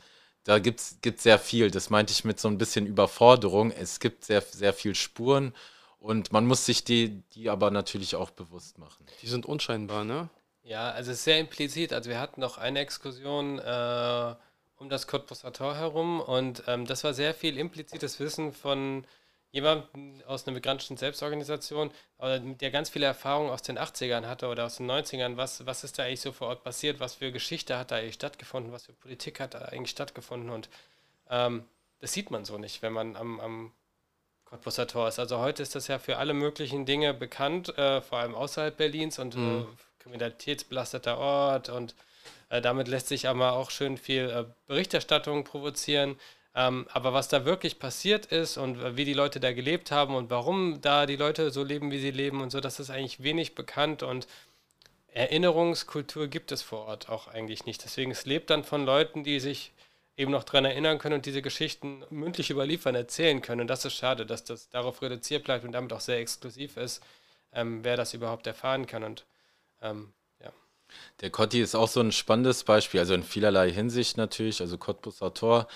da gibt es sehr viel. Das meinte ich mit so ein bisschen Überforderung. Es gibt sehr, sehr viel Spuren und man muss sich die, die aber natürlich auch bewusst machen. Die sind unscheinbar, ne? Ja, also es ist sehr implizit. Also wir hatten noch eine Exkursion äh, um das Cottbusser herum und ähm, das war sehr viel implizites Wissen von jemanden aus einer migrantischen Selbstorganisation, der ganz viele Erfahrungen aus den 80ern hatte oder aus den 90ern, was, was ist da eigentlich so vor Ort passiert, was für Geschichte hat da eigentlich stattgefunden, was für Politik hat da eigentlich stattgefunden und ähm, das sieht man so nicht, wenn man am, am Cottbusser Tor ist. Also heute ist das ja für alle möglichen Dinge bekannt, äh, vor allem außerhalb Berlins und mhm. äh, kriminalitätsbelasteter Ort und äh, damit lässt sich aber auch schön viel äh, Berichterstattung provozieren. Ähm, aber was da wirklich passiert ist und wie die Leute da gelebt haben und warum da die Leute so leben, wie sie leben und so, das ist eigentlich wenig bekannt und Erinnerungskultur gibt es vor Ort auch eigentlich nicht. Deswegen es lebt dann von Leuten, die sich eben noch daran erinnern können und diese Geschichten mündlich überliefern, erzählen können. Und das ist schade, dass das darauf reduziert bleibt und damit auch sehr exklusiv ist, ähm, wer das überhaupt erfahren kann. Und ähm, ja. Der Cotti ist auch so ein spannendes Beispiel, also in vielerlei Hinsicht natürlich, also Cottbusser Tor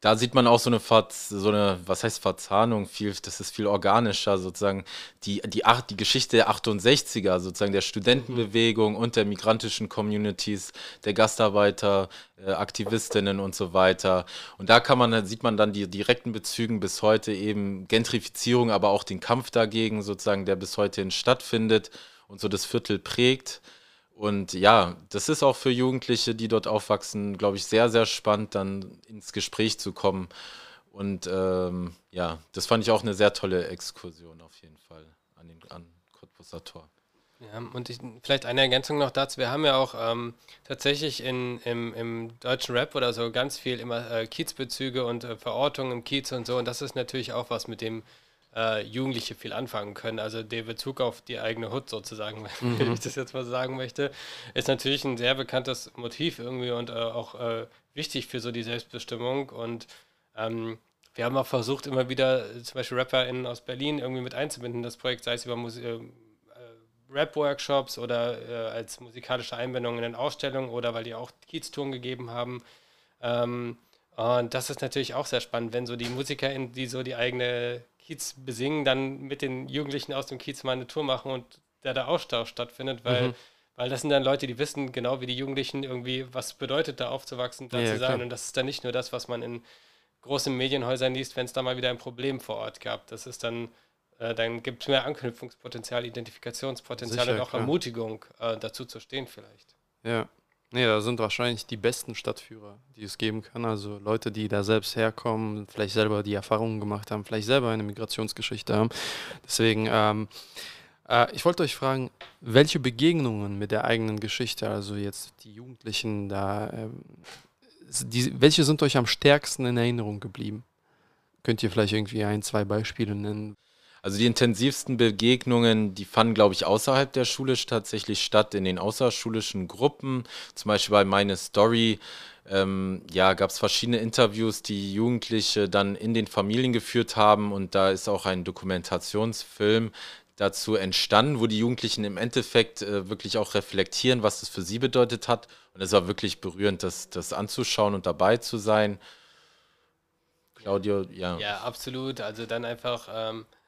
da sieht man auch so eine, Verz so eine, was heißt Verzahnung, viel, das ist viel organischer sozusagen. Die, die, die Geschichte der 68er, sozusagen der Studentenbewegung und der migrantischen Communities, der Gastarbeiter, äh, Aktivistinnen und so weiter. Und da kann man, sieht man dann die direkten Bezügen bis heute eben Gentrifizierung, aber auch den Kampf dagegen sozusagen, der bis heute stattfindet und so das Viertel prägt. Und ja, das ist auch für Jugendliche, die dort aufwachsen, glaube ich, sehr, sehr spannend, dann ins Gespräch zu kommen. Und ähm, ja, das fand ich auch eine sehr tolle Exkursion auf jeden Fall an den an Cottbusser Tor. Ja, und ich, vielleicht eine Ergänzung noch dazu. Wir haben ja auch ähm, tatsächlich in, im, im deutschen Rap oder so ganz viel immer äh, Kiezbezüge und äh, Verortungen im Kiez und so. Und das ist natürlich auch was, mit dem äh, Jugendliche viel anfangen können. Also der Bezug auf die eigene Hut sozusagen, mhm. wenn ich das jetzt mal sagen möchte, ist natürlich ein sehr bekanntes Motiv irgendwie und äh, auch äh, wichtig für so die Selbstbestimmung. Und ähm, wir haben auch versucht, immer wieder zum Beispiel RapperInnen aus Berlin irgendwie mit einzubinden, das Projekt, sei es über Musik. Äh, Rap-Workshops oder äh, als musikalische Einbindung in den Ausstellungen oder weil die auch Kiez-Touren gegeben haben. Ähm, und das ist natürlich auch sehr spannend, wenn so die MusikerInnen, die so die eigene Kiez besingen, dann mit den Jugendlichen aus dem Kiez mal eine Tour machen und da der Austausch stattfindet, weil, mhm. weil das sind dann Leute, die wissen genau wie die Jugendlichen irgendwie, was bedeutet da aufzuwachsen, da ja, zu sein. Klar. Und das ist dann nicht nur das, was man in großen Medienhäusern liest, wenn es da mal wieder ein Problem vor Ort gab. Das ist dann, äh, dann gibt es mehr Anknüpfungspotenzial, Identifikationspotenzial Sicher, und auch klar. Ermutigung, äh, dazu zu stehen vielleicht. Ja. Nee, da sind wahrscheinlich die besten Stadtführer, die es geben kann. Also Leute, die da selbst herkommen, vielleicht selber die Erfahrungen gemacht haben, vielleicht selber eine Migrationsgeschichte haben. Deswegen, ähm, äh, ich wollte euch fragen, welche Begegnungen mit der eigenen Geschichte, also jetzt die Jugendlichen da, ähm, die, welche sind euch am stärksten in Erinnerung geblieben? Könnt ihr vielleicht irgendwie ein, zwei Beispiele nennen? Also die intensivsten Begegnungen, die fanden, glaube ich, außerhalb der Schule tatsächlich statt, in den außerschulischen Gruppen. Zum Beispiel bei Meine Story ähm, ja, gab es verschiedene Interviews, die Jugendliche dann in den Familien geführt haben und da ist auch ein Dokumentationsfilm dazu entstanden, wo die Jugendlichen im Endeffekt äh, wirklich auch reflektieren, was das für sie bedeutet hat. Und es war wirklich berührend, das, das anzuschauen und dabei zu sein. Claudio, ja. Ja, absolut. Also dann einfach, ähm, äh,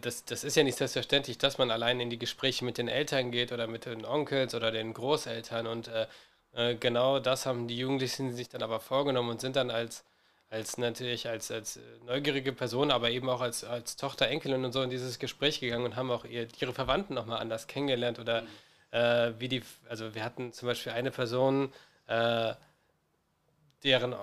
das, das ist ja nicht selbstverständlich, dass man allein in die Gespräche mit den Eltern geht oder mit den Onkels oder den Großeltern. Und äh, äh, genau das haben die Jugendlichen sich dann aber vorgenommen und sind dann als, als natürlich als, als neugierige Person, aber eben auch als, als Tochter, Enkelin und so in dieses Gespräch gegangen und haben auch ihr, ihre Verwandten nochmal anders kennengelernt oder mhm. äh, wie die, also wir hatten zum Beispiel eine Person, äh, deren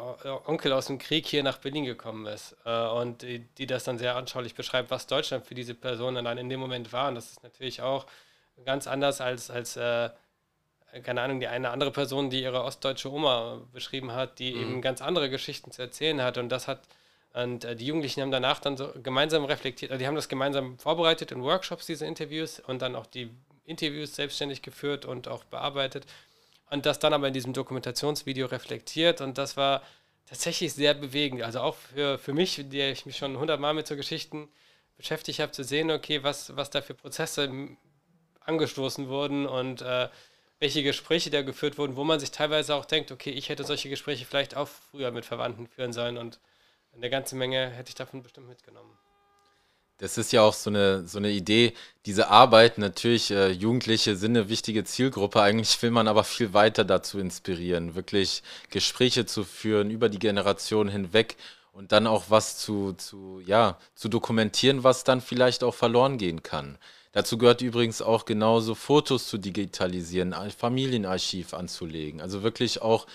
Onkel aus dem Krieg hier nach Berlin gekommen ist äh, und die, die, das dann sehr anschaulich beschreibt, was Deutschland für diese Person dann in dem Moment war. Und das ist natürlich auch ganz anders als, als äh, keine Ahnung, die eine andere Person, die ihre ostdeutsche Oma beschrieben hat, die mhm. eben ganz andere Geschichten zu erzählen hat. Und das hat, und äh, die Jugendlichen haben danach dann so gemeinsam reflektiert, also die haben das gemeinsam vorbereitet in Workshops, diese Interviews, und dann auch die Interviews selbstständig geführt und auch bearbeitet. Und das dann aber in diesem Dokumentationsvideo reflektiert. Und das war tatsächlich sehr bewegend. Also auch für, für mich, der ich mich schon hundertmal mit so Geschichten beschäftigt habe, zu sehen, okay, was, was da für Prozesse angestoßen wurden und äh, welche Gespräche da geführt wurden, wo man sich teilweise auch denkt, okay, ich hätte solche Gespräche vielleicht auch früher mit Verwandten führen sollen und eine ganze Menge hätte ich davon bestimmt mitgenommen. Das ist ja auch so eine, so eine Idee, diese Arbeit, natürlich, äh, Jugendliche sind eine wichtige Zielgruppe, eigentlich will man aber viel weiter dazu inspirieren, wirklich Gespräche zu führen über die Generation hinweg und dann auch was zu, zu, ja, zu dokumentieren, was dann vielleicht auch verloren gehen kann. Dazu gehört übrigens auch genauso Fotos zu digitalisieren, ein Familienarchiv anzulegen. Also wirklich auch,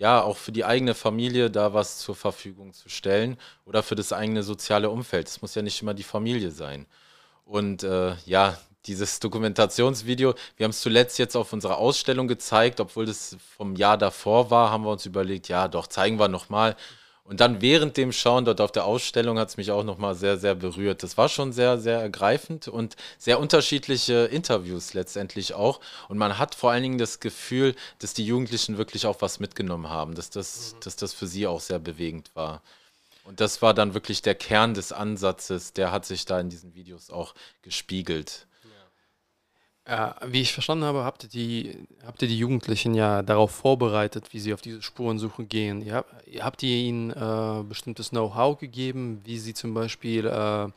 ja, auch für die eigene Familie da was zur Verfügung zu stellen oder für das eigene soziale Umfeld. Es muss ja nicht immer die Familie sein. Und äh, ja, dieses Dokumentationsvideo, wir haben es zuletzt jetzt auf unserer Ausstellung gezeigt, obwohl das vom Jahr davor war, haben wir uns überlegt, ja, doch, zeigen wir nochmal. Und dann während dem Schauen dort auf der Ausstellung hat es mich auch nochmal sehr, sehr berührt. Das war schon sehr, sehr ergreifend und sehr unterschiedliche Interviews letztendlich auch. Und man hat vor allen Dingen das Gefühl, dass die Jugendlichen wirklich auch was mitgenommen haben, dass das, mhm. dass das für sie auch sehr bewegend war. Und das war dann wirklich der Kern des Ansatzes, der hat sich da in diesen Videos auch gespiegelt. Ja, wie ich verstanden habe, habt ihr, die, habt ihr die Jugendlichen ja darauf vorbereitet, wie sie auf diese Spurensuche gehen. Ihr habt, habt ihr ihnen äh, bestimmtes Know-how gegeben, wie sie zum Beispiel äh,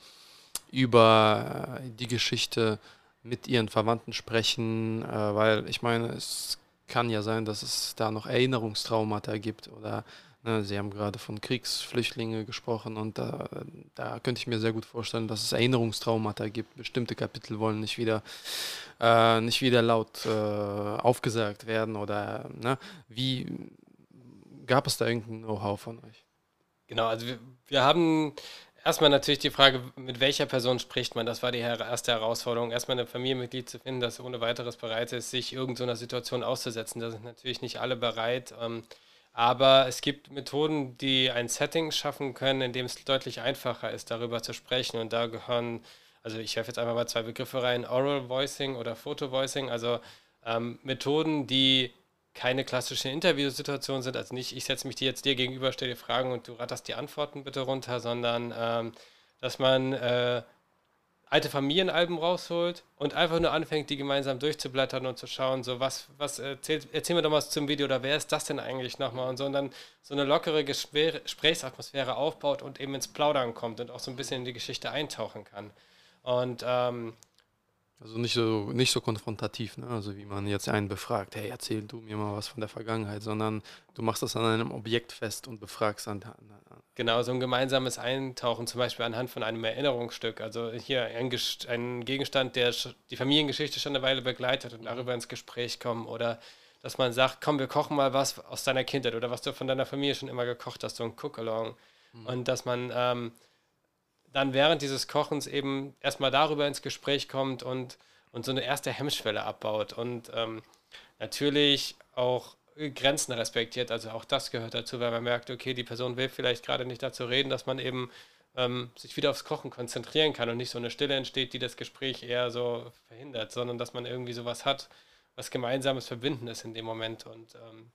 über äh, die Geschichte mit ihren Verwandten sprechen, äh, weil ich meine, es kann ja sein, dass es da noch Erinnerungstraumata gibt oder Ne, Sie haben gerade von Kriegsflüchtlingen gesprochen und da, da könnte ich mir sehr gut vorstellen, dass es Erinnerungstraumata gibt. Bestimmte Kapitel wollen nicht wieder, äh, nicht wieder laut äh, aufgesagt werden oder ne? wie gab es da irgendein Know-how von euch? Genau, also wir, wir haben erstmal natürlich die Frage, mit welcher Person spricht man? Das war die erste Herausforderung. Erstmal ein Familienmitglied zu finden, das ohne weiteres bereit ist, sich irgendeiner Situation auszusetzen. Da sind natürlich nicht alle bereit. Ähm, aber es gibt Methoden, die ein Setting schaffen können, in dem es deutlich einfacher ist, darüber zu sprechen. Und da gehören, also ich werfe jetzt einfach mal zwei Begriffe rein, Oral Voicing oder Photo Voicing, also ähm, Methoden, die keine klassische Interviewsituation sind. Also nicht, ich setze mich dir jetzt dir gegenüber, stelle dir Fragen und du ratterst die Antworten bitte runter, sondern ähm, dass man äh, alte Familienalben rausholt und einfach nur anfängt, die gemeinsam durchzublättern und zu schauen, so was, was erzählt, erzähl mir doch mal zum Video oder wer ist das denn eigentlich nochmal und so und dann so eine lockere Gesprächsatmosphäre aufbaut und eben ins Plaudern kommt und auch so ein bisschen in die Geschichte eintauchen kann. Und ähm, also nicht so, nicht so konfrontativ, ne? also wie man jetzt einen befragt, hey, erzähl du mir mal was von der Vergangenheit, sondern du machst das an einem Objekt fest und befragst an, an Genau, so ein gemeinsames Eintauchen, zum Beispiel anhand von einem Erinnerungsstück. Also hier ein, ein, Gegenstand, der die Familiengeschichte schon eine Weile begleitet und darüber ins Gespräch kommen. Oder dass man sagt, komm, wir kochen mal was aus deiner Kindheit oder was du von deiner Familie schon immer gekocht hast, so ein Cook-Along. Mhm. Und dass man ähm, dann während dieses Kochens eben erstmal darüber ins Gespräch kommt und, und so eine erste Hemmschwelle abbaut. Und ähm, natürlich auch Grenzen respektiert. Also auch das gehört dazu, weil man merkt, okay, die Person will vielleicht gerade nicht dazu reden, dass man eben ähm, sich wieder aufs Kochen konzentrieren kann und nicht so eine Stille entsteht, die das Gespräch eher so verhindert, sondern dass man irgendwie sowas hat, was gemeinsames Verbinden ist in dem Moment. Und ähm,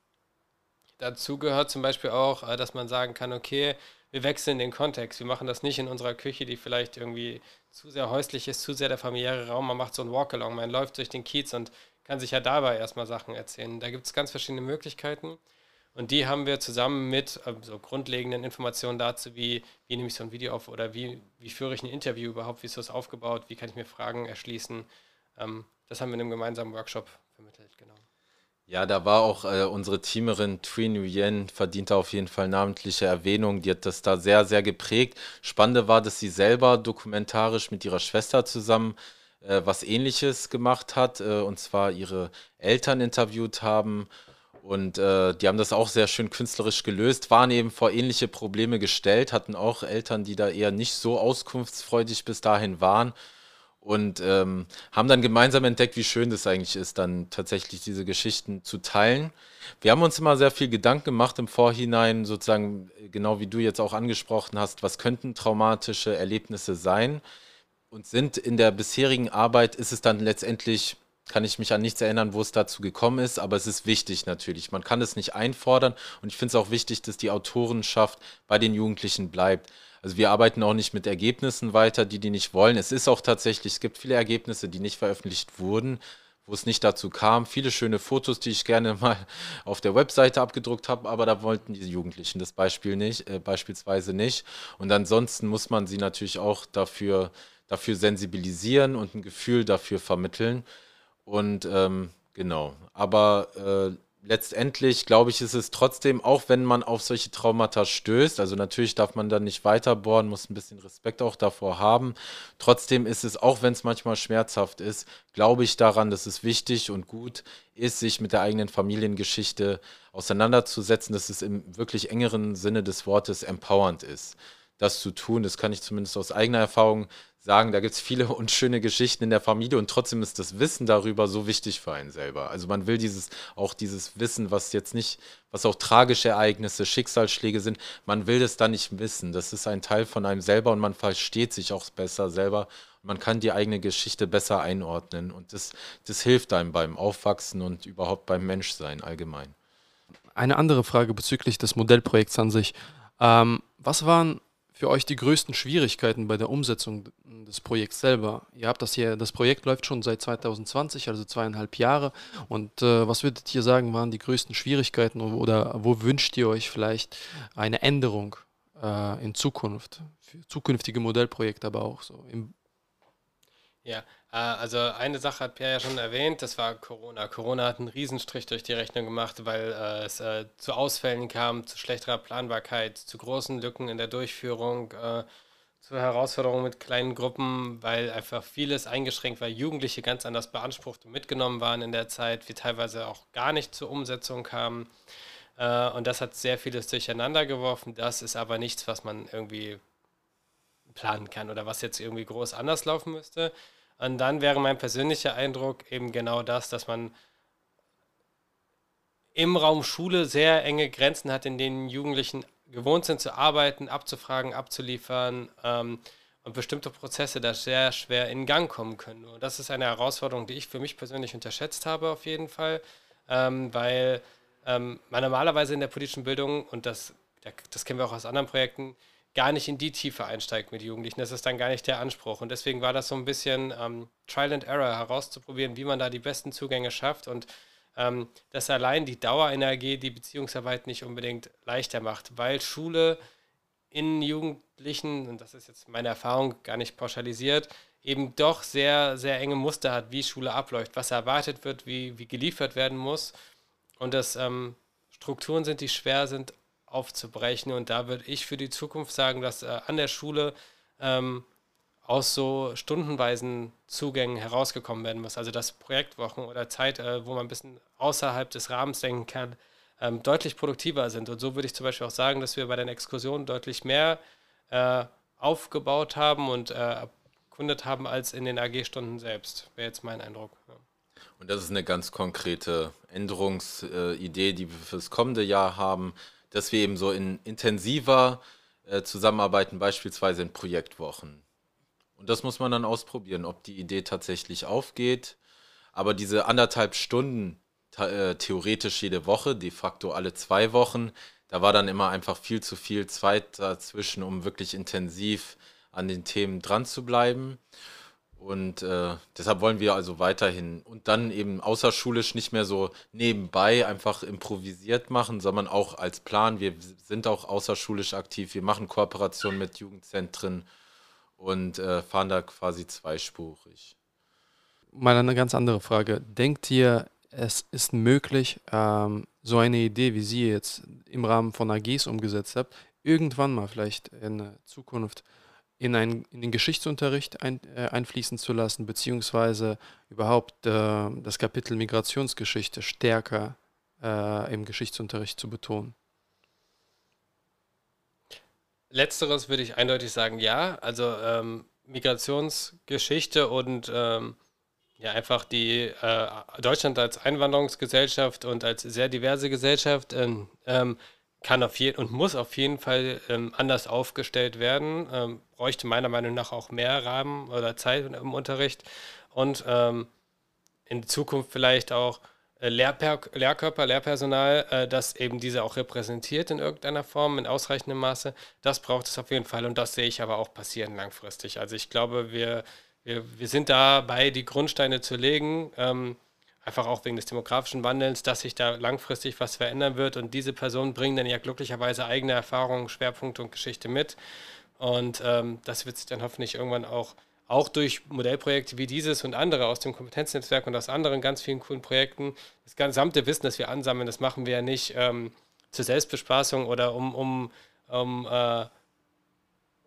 dazu gehört zum Beispiel auch, äh, dass man sagen kann, okay, wir wechseln den Kontext. Wir machen das nicht in unserer Küche, die vielleicht irgendwie zu sehr häuslich ist, zu sehr der familiäre Raum. Man macht so ein Walk-along, man läuft durch den Kiez und kann sich ja dabei erstmal Sachen erzählen. Da gibt es ganz verschiedene Möglichkeiten. Und die haben wir zusammen mit äh, so grundlegenden Informationen dazu, wie, wie nehme ich so ein Video auf oder wie, wie führe ich ein Interview überhaupt, wie ist das aufgebaut, wie kann ich mir Fragen erschließen. Ähm, das haben wir in einem gemeinsamen Workshop vermittelt, genau. Ja, da war auch äh, unsere Teamerin Tri Nguyen, verdient auf jeden Fall namentliche Erwähnung. Die hat das da sehr, sehr geprägt. Spannende war, dass sie selber dokumentarisch mit ihrer Schwester zusammen äh, was Ähnliches gemacht hat, äh, und zwar ihre Eltern interviewt haben und äh, die haben das auch sehr schön künstlerisch gelöst, waren eben vor ähnliche Probleme gestellt, hatten auch Eltern, die da eher nicht so auskunftsfreudig bis dahin waren und ähm, haben dann gemeinsam entdeckt, wie schön das eigentlich ist, dann tatsächlich diese Geschichten zu teilen. Wir haben uns immer sehr viel Gedanken gemacht im Vorhinein, sozusagen, genau wie du jetzt auch angesprochen hast, was könnten traumatische Erlebnisse sein und sind in der bisherigen Arbeit, ist es dann letztendlich kann ich mich an nichts erinnern, wo es dazu gekommen ist, aber es ist wichtig natürlich. Man kann es nicht einfordern und ich finde es auch wichtig, dass die Autorenschaft bei den Jugendlichen bleibt. Also wir arbeiten auch nicht mit Ergebnissen weiter, die die nicht wollen. Es ist auch tatsächlich, es gibt viele Ergebnisse, die nicht veröffentlicht wurden, wo es nicht dazu kam. Viele schöne Fotos, die ich gerne mal auf der Webseite abgedruckt habe, aber da wollten die Jugendlichen das Beispiel nicht, äh, beispielsweise nicht. Und ansonsten muss man sie natürlich auch dafür, dafür sensibilisieren und ein Gefühl dafür vermitteln. Und ähm, genau, aber äh, letztendlich glaube ich, ist es trotzdem, auch wenn man auf solche Traumata stößt, also natürlich darf man dann nicht weiter bohren, muss ein bisschen Respekt auch davor haben. Trotzdem ist es, auch wenn es manchmal schmerzhaft ist, glaube ich daran, dass es wichtig und gut ist, sich mit der eigenen Familiengeschichte auseinanderzusetzen, dass es im wirklich engeren Sinne des Wortes empowernd ist das zu tun. Das kann ich zumindest aus eigener Erfahrung sagen. Da gibt es viele unschöne Geschichten in der Familie und trotzdem ist das Wissen darüber so wichtig für einen selber. Also man will dieses, auch dieses Wissen, was jetzt nicht, was auch tragische Ereignisse, Schicksalsschläge sind, man will das da nicht wissen. Das ist ein Teil von einem selber und man versteht sich auch besser selber. Man kann die eigene Geschichte besser einordnen und das, das hilft einem beim Aufwachsen und überhaupt beim Menschsein allgemein. Eine andere Frage bezüglich des Modellprojekts an sich. Ähm, was waren für euch die größten Schwierigkeiten bei der Umsetzung des Projekts selber? Ihr habt das hier, das Projekt läuft schon seit 2020, also zweieinhalb Jahre. Und äh, was würdet ihr sagen, waren die größten Schwierigkeiten oder wo wünscht ihr euch vielleicht eine Änderung äh, in Zukunft, für zukünftige Modellprojekte, aber auch so im ja, äh, also eine Sache hat Pierre ja schon erwähnt, das war Corona. Corona hat einen Riesenstrich durch die Rechnung gemacht, weil äh, es äh, zu Ausfällen kam, zu schlechterer Planbarkeit, zu großen Lücken in der Durchführung, zu Herausforderungen mit kleinen Gruppen, weil einfach vieles eingeschränkt war, Jugendliche ganz anders beansprucht und mitgenommen waren in der Zeit, wie teilweise auch gar nicht zur Umsetzung kamen. Und das hat sehr vieles durcheinander geworfen. Das ist aber nichts, was man irgendwie planen kann oder was jetzt irgendwie groß anders laufen müsste. Und dann wäre mein persönlicher Eindruck eben genau das, dass man im Raum Schule sehr enge Grenzen hat, in denen Jugendlichen gewohnt sind zu arbeiten, abzufragen, abzuliefern ähm, und bestimmte Prozesse da sehr schwer in Gang kommen können. Und das ist eine Herausforderung, die ich für mich persönlich unterschätzt habe auf jeden Fall, ähm, weil ähm, man normalerweise in der politischen Bildung, und das, das kennen wir auch aus anderen Projekten, gar nicht in die Tiefe einsteigt mit Jugendlichen. Das ist dann gar nicht der Anspruch. Und deswegen war das so ein bisschen ähm, Trial and Error herauszuprobieren, wie man da die besten Zugänge schafft und ähm, dass allein die Dauerenergie die Beziehungsarbeit nicht unbedingt leichter macht, weil Schule in Jugendlichen, und das ist jetzt meine Erfahrung gar nicht pauschalisiert, eben doch sehr, sehr enge Muster hat, wie Schule abläuft, was erwartet wird, wie, wie geliefert werden muss. Und dass ähm, Strukturen sind, die schwer sind aufzubrechen. Und da würde ich für die Zukunft sagen, dass äh, an der Schule ähm, aus so stundenweisen Zugängen herausgekommen werden muss. Also dass Projektwochen oder Zeit, äh, wo man ein bisschen außerhalb des Rahmens denken kann, ähm, deutlich produktiver sind. Und so würde ich zum Beispiel auch sagen, dass wir bei den Exkursionen deutlich mehr äh, aufgebaut haben und äh, erkundet haben als in den AG-Stunden selbst. Wäre jetzt mein Eindruck. Ja. Und das ist eine ganz konkrete Änderungsidee, die wir fürs kommende Jahr haben dass wir eben so in intensiver äh, zusammenarbeiten, beispielsweise in Projektwochen. Und das muss man dann ausprobieren, ob die Idee tatsächlich aufgeht. Aber diese anderthalb Stunden äh, theoretisch jede Woche, de facto alle zwei Wochen, da war dann immer einfach viel zu viel Zeit dazwischen, um wirklich intensiv an den Themen dran zu bleiben. Und äh, deshalb wollen wir also weiterhin und dann eben außerschulisch nicht mehr so nebenbei einfach improvisiert machen, sondern auch als Plan. Wir sind auch außerschulisch aktiv. Wir machen Kooperationen mit Jugendzentren und äh, fahren da quasi zweispurig. Mal eine ganz andere Frage. Denkt ihr, es ist möglich, ähm, so eine Idee, wie Sie jetzt im Rahmen von AGs umgesetzt habt, irgendwann mal vielleicht in Zukunft in, ein, in den Geschichtsunterricht ein, äh, einfließen zu lassen, beziehungsweise überhaupt äh, das Kapitel Migrationsgeschichte stärker äh, im Geschichtsunterricht zu betonen? Letzteres würde ich eindeutig sagen, ja. Also ähm, Migrationsgeschichte und ähm, ja einfach die äh, Deutschland als Einwanderungsgesellschaft und als sehr diverse Gesellschaft ähm, ähm kann auf jeden und muss auf jeden Fall ähm, anders aufgestellt werden. Ähm, bräuchte meiner Meinung nach auch mehr Rahmen oder Zeit im Unterricht und ähm, in Zukunft vielleicht auch äh, Lehrper Lehrkörper, Lehrpersonal, äh, das eben diese auch repräsentiert in irgendeiner Form, in ausreichendem Maße. Das braucht es auf jeden Fall und das sehe ich aber auch passieren langfristig. Also ich glaube, wir, wir, wir sind dabei, die Grundsteine zu legen. Ähm, einfach auch wegen des demografischen Wandels, dass sich da langfristig was verändern wird. Und diese Personen bringen dann ja glücklicherweise eigene Erfahrungen, Schwerpunkte und Geschichte mit. Und ähm, das wird sich dann hoffentlich irgendwann auch, auch durch Modellprojekte wie dieses und andere aus dem Kompetenznetzwerk und aus anderen ganz vielen coolen Projekten, das gesamte Wissen, das wir ansammeln, das machen wir ja nicht ähm, zur Selbstbespaßung oder um, um, um, äh,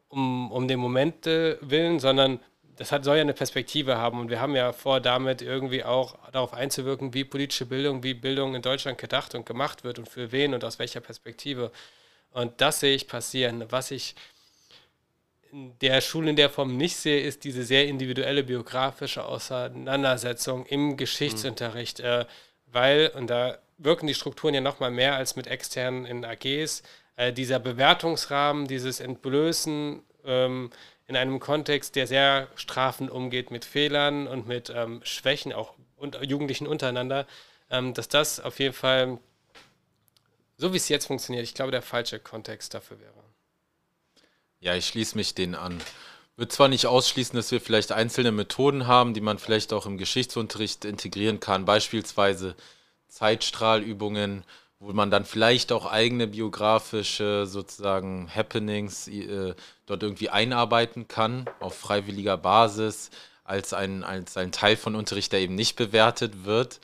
um, um den Moment willen, sondern das hat, soll ja eine Perspektive haben und wir haben ja vor, damit irgendwie auch darauf einzuwirken, wie politische Bildung, wie Bildung in Deutschland gedacht und gemacht wird und für wen und aus welcher Perspektive. Und das sehe ich passieren. Was ich in der Schule in der Form nicht sehe, ist diese sehr individuelle biografische Auseinandersetzung im Geschichtsunterricht, mhm. äh, weil, und da wirken die Strukturen ja nochmal mehr als mit externen in AGs, äh, dieser Bewertungsrahmen, dieses Entblößen, ähm, in einem Kontext, der sehr strafend umgeht mit Fehlern und mit ähm, Schwächen, auch und Jugendlichen untereinander, ähm, dass das auf jeden Fall, so wie es jetzt funktioniert, ich glaube, der falsche Kontext dafür wäre. Ja, ich schließe mich denen an. Wird zwar nicht ausschließen, dass wir vielleicht einzelne Methoden haben, die man vielleicht auch im Geschichtsunterricht integrieren kann, beispielsweise Zeitstrahlübungen, wo man dann vielleicht auch eigene biografische sozusagen Happenings äh, dort irgendwie einarbeiten kann auf freiwilliger Basis als ein, als ein Teil von Unterricht, der eben nicht bewertet wird.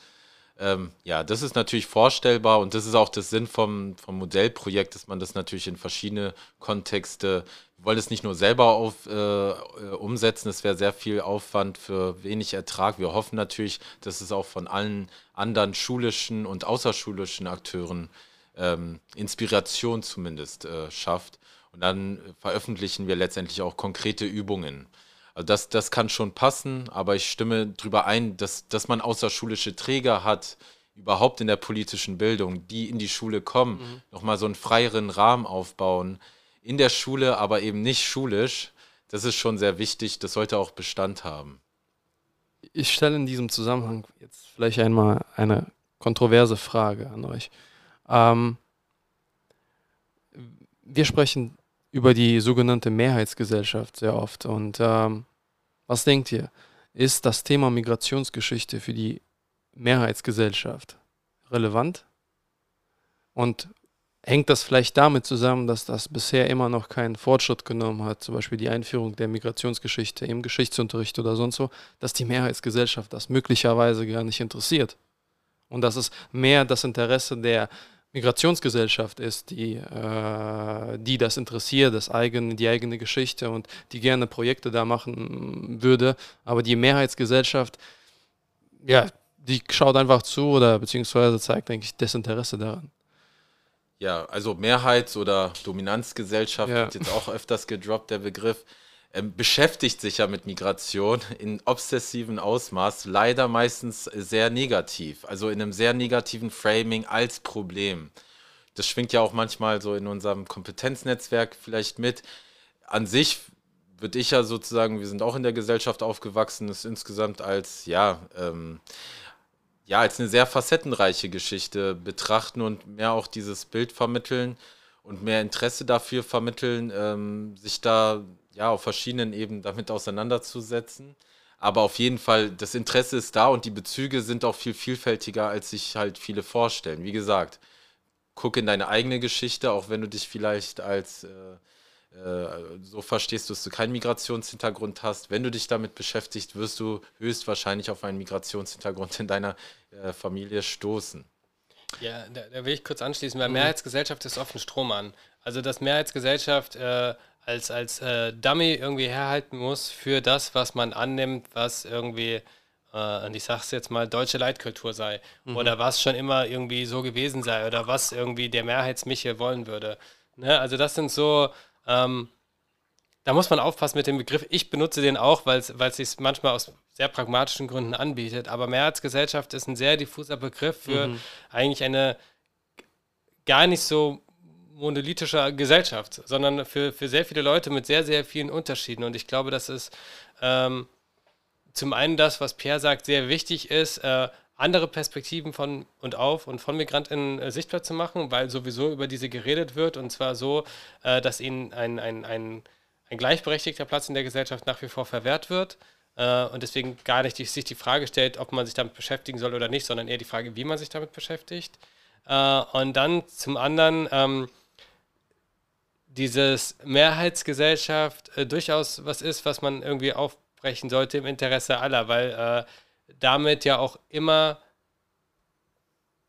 Ähm, ja, das ist natürlich vorstellbar und das ist auch das Sinn vom, vom Modellprojekt, dass man das natürlich in verschiedene Kontexte wir wollen es nicht nur selber auf, äh, äh umsetzen, es wäre sehr viel Aufwand für wenig Ertrag. Wir hoffen natürlich, dass es auch von allen anderen schulischen und außerschulischen Akteuren ähm, Inspiration zumindest äh, schafft. Und dann veröffentlichen wir letztendlich auch konkrete Übungen. Also das, das kann schon passen, aber ich stimme darüber ein, dass, dass man außerschulische Träger hat, überhaupt in der politischen Bildung, die in die Schule kommen, mhm. nochmal so einen freieren Rahmen aufbauen, in der Schule, aber eben nicht schulisch. Das ist schon sehr wichtig. Das sollte auch Bestand haben. Ich stelle in diesem Zusammenhang jetzt vielleicht einmal eine kontroverse Frage an euch. Ähm, wir sprechen über die sogenannte Mehrheitsgesellschaft sehr oft. Und ähm, was denkt ihr? Ist das Thema Migrationsgeschichte für die Mehrheitsgesellschaft relevant? Und hängt das vielleicht damit zusammen, dass das bisher immer noch keinen Fortschritt genommen hat, zum Beispiel die Einführung der Migrationsgeschichte im Geschichtsunterricht oder sonst so, dass die Mehrheitsgesellschaft das möglicherweise gar nicht interessiert. Und dass es mehr das Interesse der Migrationsgesellschaft ist, die, äh, die das interessiert, das eigene, die eigene Geschichte und die gerne Projekte da machen würde. Aber die Mehrheitsgesellschaft, ja, die schaut einfach zu oder beziehungsweise zeigt eigentlich Desinteresse daran. Ja, also Mehrheits- oder Dominanzgesellschaft ja. wird jetzt auch öfters gedroppt, der Begriff. Ähm, beschäftigt sich ja mit Migration in obsessiven Ausmaß, leider meistens sehr negativ, also in einem sehr negativen Framing als Problem. das schwingt ja auch manchmal so in unserem Kompetenznetzwerk vielleicht mit. An sich würde ich ja sozusagen, wir sind auch in der Gesellschaft aufgewachsen, ist insgesamt als, ja, ähm, ja, als eine sehr facettenreiche Geschichte betrachten und mehr auch dieses Bild vermitteln und mehr Interesse dafür vermitteln, ähm, sich da ja auf verschiedenen Ebenen damit auseinanderzusetzen. Aber auf jeden Fall, das Interesse ist da und die Bezüge sind auch viel vielfältiger, als sich halt viele vorstellen. Wie gesagt, guck in deine eigene Geschichte, auch wenn du dich vielleicht als äh, so verstehst, dass du keinen Migrationshintergrund hast. Wenn du dich damit beschäftigst, wirst du höchstwahrscheinlich auf einen Migrationshintergrund in deiner äh, Familie stoßen. Ja, da, da, will ich kurz anschließen, weil mhm. Mehrheitsgesellschaft ist offen Strom an. Also dass Mehrheitsgesellschaft äh, als, als äh, Dummy irgendwie herhalten muss für das, was man annimmt, was irgendwie, äh, und ich sag's jetzt mal, deutsche Leitkultur sei. Mhm. Oder was schon immer irgendwie so gewesen sei. Oder was irgendwie der Mehrheitsmichel wollen würde. Ne? Also das sind so, ähm, da muss man aufpassen mit dem Begriff. Ich benutze den auch, weil es sich manchmal aus sehr pragmatischen Gründen anbietet. Aber Mehrheitsgesellschaft ist ein sehr diffuser Begriff für mhm. eigentlich eine gar nicht so monolithischer Gesellschaft, sondern für, für sehr viele Leute mit sehr, sehr vielen Unterschieden. Und ich glaube, dass es ähm, zum einen das, was Pierre sagt, sehr wichtig ist, äh, andere Perspektiven von und auf und von MigrantInnen äh, sichtbar zu machen, weil sowieso über diese geredet wird und zwar so, äh, dass ihnen ein, ein, ein, ein gleichberechtigter Platz in der Gesellschaft nach wie vor verwehrt wird äh, und deswegen gar nicht die, sich die Frage stellt, ob man sich damit beschäftigen soll oder nicht, sondern eher die Frage, wie man sich damit beschäftigt. Äh, und dann zum anderen ähm, dieses Mehrheitsgesellschaft äh, durchaus was ist, was man irgendwie aufbrechen sollte im Interesse aller, weil äh, damit ja auch immer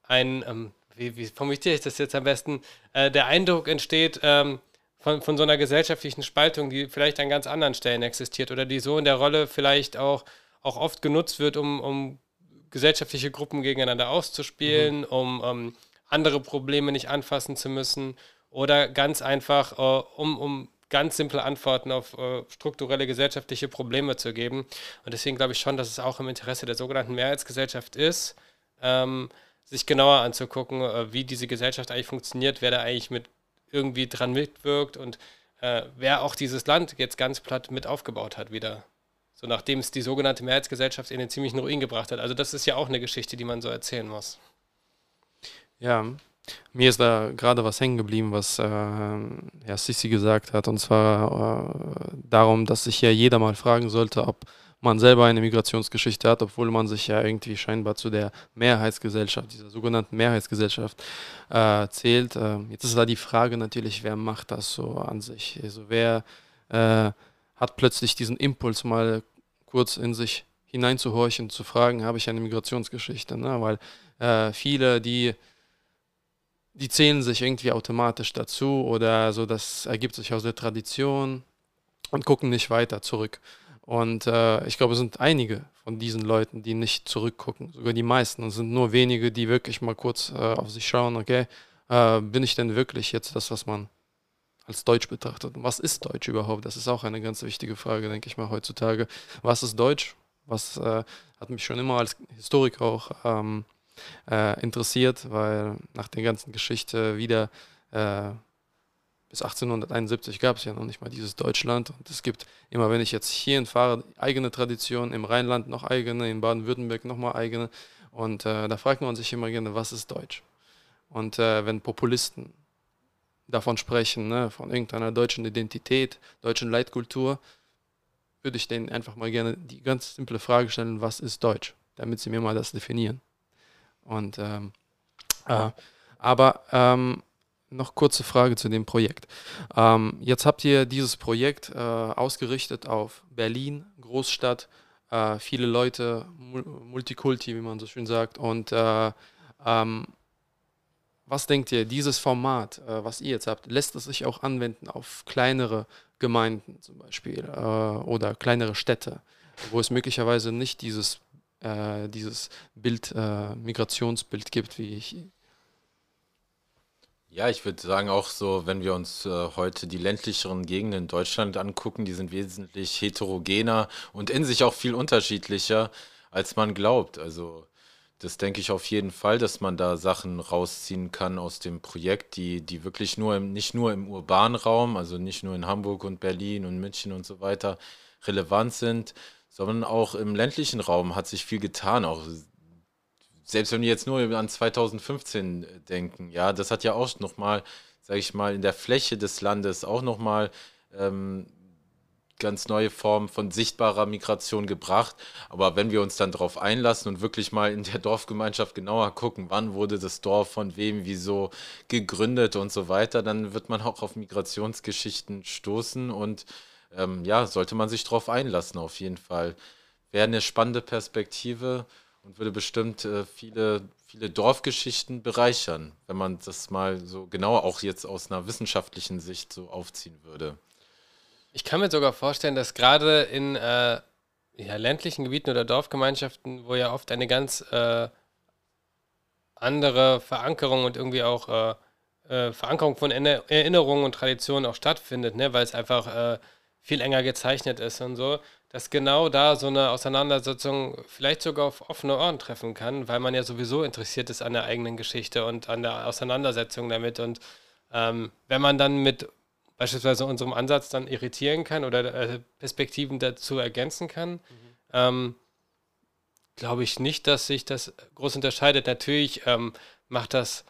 ein, ähm, wie, wie, formuliere ich das jetzt am besten, äh, der Eindruck entsteht ähm, von, von so einer gesellschaftlichen Spaltung, die vielleicht an ganz anderen Stellen existiert oder die so in der Rolle vielleicht auch, auch oft genutzt wird, um, um gesellschaftliche Gruppen gegeneinander auszuspielen, mhm. um, um andere Probleme nicht anfassen zu müssen oder ganz einfach, äh, um, um ganz simple Antworten auf äh, strukturelle gesellschaftliche Probleme zu geben. Und deswegen glaube ich schon, dass es auch im Interesse der sogenannten Mehrheitsgesellschaft ist, ähm, sich genauer anzugucken, äh, wie diese Gesellschaft eigentlich funktioniert, wer da eigentlich mit irgendwie dran mitwirkt und äh, wer auch dieses Land jetzt ganz platt mit aufgebaut hat wieder. So nachdem es die sogenannte Mehrheitsgesellschaft in den ziemlichen Ruin gebracht hat. Also das ist ja auch eine Geschichte, die man so erzählen muss. Ja, mir ist da gerade was hängen geblieben, was äh, Herr Sissi gesagt hat, und zwar äh, darum, dass sich ja jeder mal fragen sollte, ob man selber eine Migrationsgeschichte hat, obwohl man sich ja irgendwie scheinbar zu der Mehrheitsgesellschaft, dieser sogenannten Mehrheitsgesellschaft äh, zählt. Äh, jetzt ist da die Frage natürlich, wer macht das so an sich? Also wer äh, hat plötzlich diesen Impuls mal kurz in sich hineinzuhorchen, zu fragen, habe ich eine Migrationsgeschichte? Ne? Weil äh, viele, die die zählen sich irgendwie automatisch dazu oder so, das ergibt sich aus der Tradition und gucken nicht weiter zurück. Und äh, ich glaube, es sind einige von diesen Leuten, die nicht zurückgucken, sogar die meisten. Es sind nur wenige, die wirklich mal kurz äh, auf sich schauen, okay, äh, bin ich denn wirklich jetzt das, was man als Deutsch betrachtet? Und was ist Deutsch überhaupt? Das ist auch eine ganz wichtige Frage, denke ich mal, heutzutage. Was ist Deutsch? Was äh, hat mich schon immer als Historiker auch ähm, äh, interessiert, weil nach der ganzen Geschichte wieder äh, bis 1871 gab es ja noch nicht mal dieses Deutschland. Und es gibt immer, wenn ich jetzt hierhin fahre, eigene Traditionen, im Rheinland noch eigene, in Baden-Württemberg nochmal eigene. Und äh, da fragt man sich immer gerne, was ist Deutsch? Und äh, wenn Populisten davon sprechen, ne, von irgendeiner deutschen Identität, deutschen Leitkultur, würde ich denen einfach mal gerne die ganz simple Frage stellen, was ist Deutsch? Damit sie mir mal das definieren. Und ähm, äh, aber ähm, noch kurze Frage zu dem Projekt. Ähm, jetzt habt ihr dieses Projekt äh, ausgerichtet auf Berlin, Großstadt, äh, viele Leute, Multikulti, wie man so schön sagt. Und äh, ähm, was denkt ihr, dieses Format, äh, was ihr jetzt habt, lässt es sich auch anwenden auf kleinere Gemeinden zum Beispiel äh, oder kleinere Städte, wo es möglicherweise nicht dieses äh, dieses Bild, äh, Migrationsbild gibt, wie ich. Ja, ich würde sagen, auch so, wenn wir uns äh, heute die ländlicheren Gegenden in Deutschland angucken, die sind wesentlich heterogener und in sich auch viel unterschiedlicher, als man glaubt. Also das denke ich auf jeden Fall, dass man da Sachen rausziehen kann aus dem Projekt, die, die wirklich nur im, nicht nur im urbanen Raum, also nicht nur in Hamburg und Berlin und München und so weiter relevant sind, sondern auch im ländlichen Raum hat sich viel getan. Auch selbst wenn wir jetzt nur an 2015 denken, ja, das hat ja auch nochmal, sage ich mal, in der Fläche des Landes auch nochmal ähm, ganz neue Formen von sichtbarer Migration gebracht. Aber wenn wir uns dann darauf einlassen und wirklich mal in der Dorfgemeinschaft genauer gucken, wann wurde das Dorf von wem, wieso gegründet und so weiter, dann wird man auch auf Migrationsgeschichten stoßen und ähm, ja, sollte man sich darauf einlassen, auf jeden Fall. Wäre eine spannende Perspektive und würde bestimmt äh, viele, viele Dorfgeschichten bereichern, wenn man das mal so genauer auch jetzt aus einer wissenschaftlichen Sicht so aufziehen würde. Ich kann mir sogar vorstellen, dass gerade in äh, ja, ländlichen Gebieten oder Dorfgemeinschaften, wo ja oft eine ganz äh, andere Verankerung und irgendwie auch äh, äh Verankerung von Erinnerungen und Traditionen auch stattfindet, ne? weil es einfach äh, viel enger gezeichnet ist und so, dass genau da so eine Auseinandersetzung vielleicht sogar auf offene Ohren treffen kann, weil man ja sowieso interessiert ist an der eigenen Geschichte und an der Auseinandersetzung damit. Und ähm, wenn man dann mit beispielsweise unserem Ansatz dann irritieren kann oder äh, Perspektiven dazu ergänzen kann, mhm. ähm, glaube ich nicht, dass sich das groß unterscheidet. Natürlich ähm, macht das,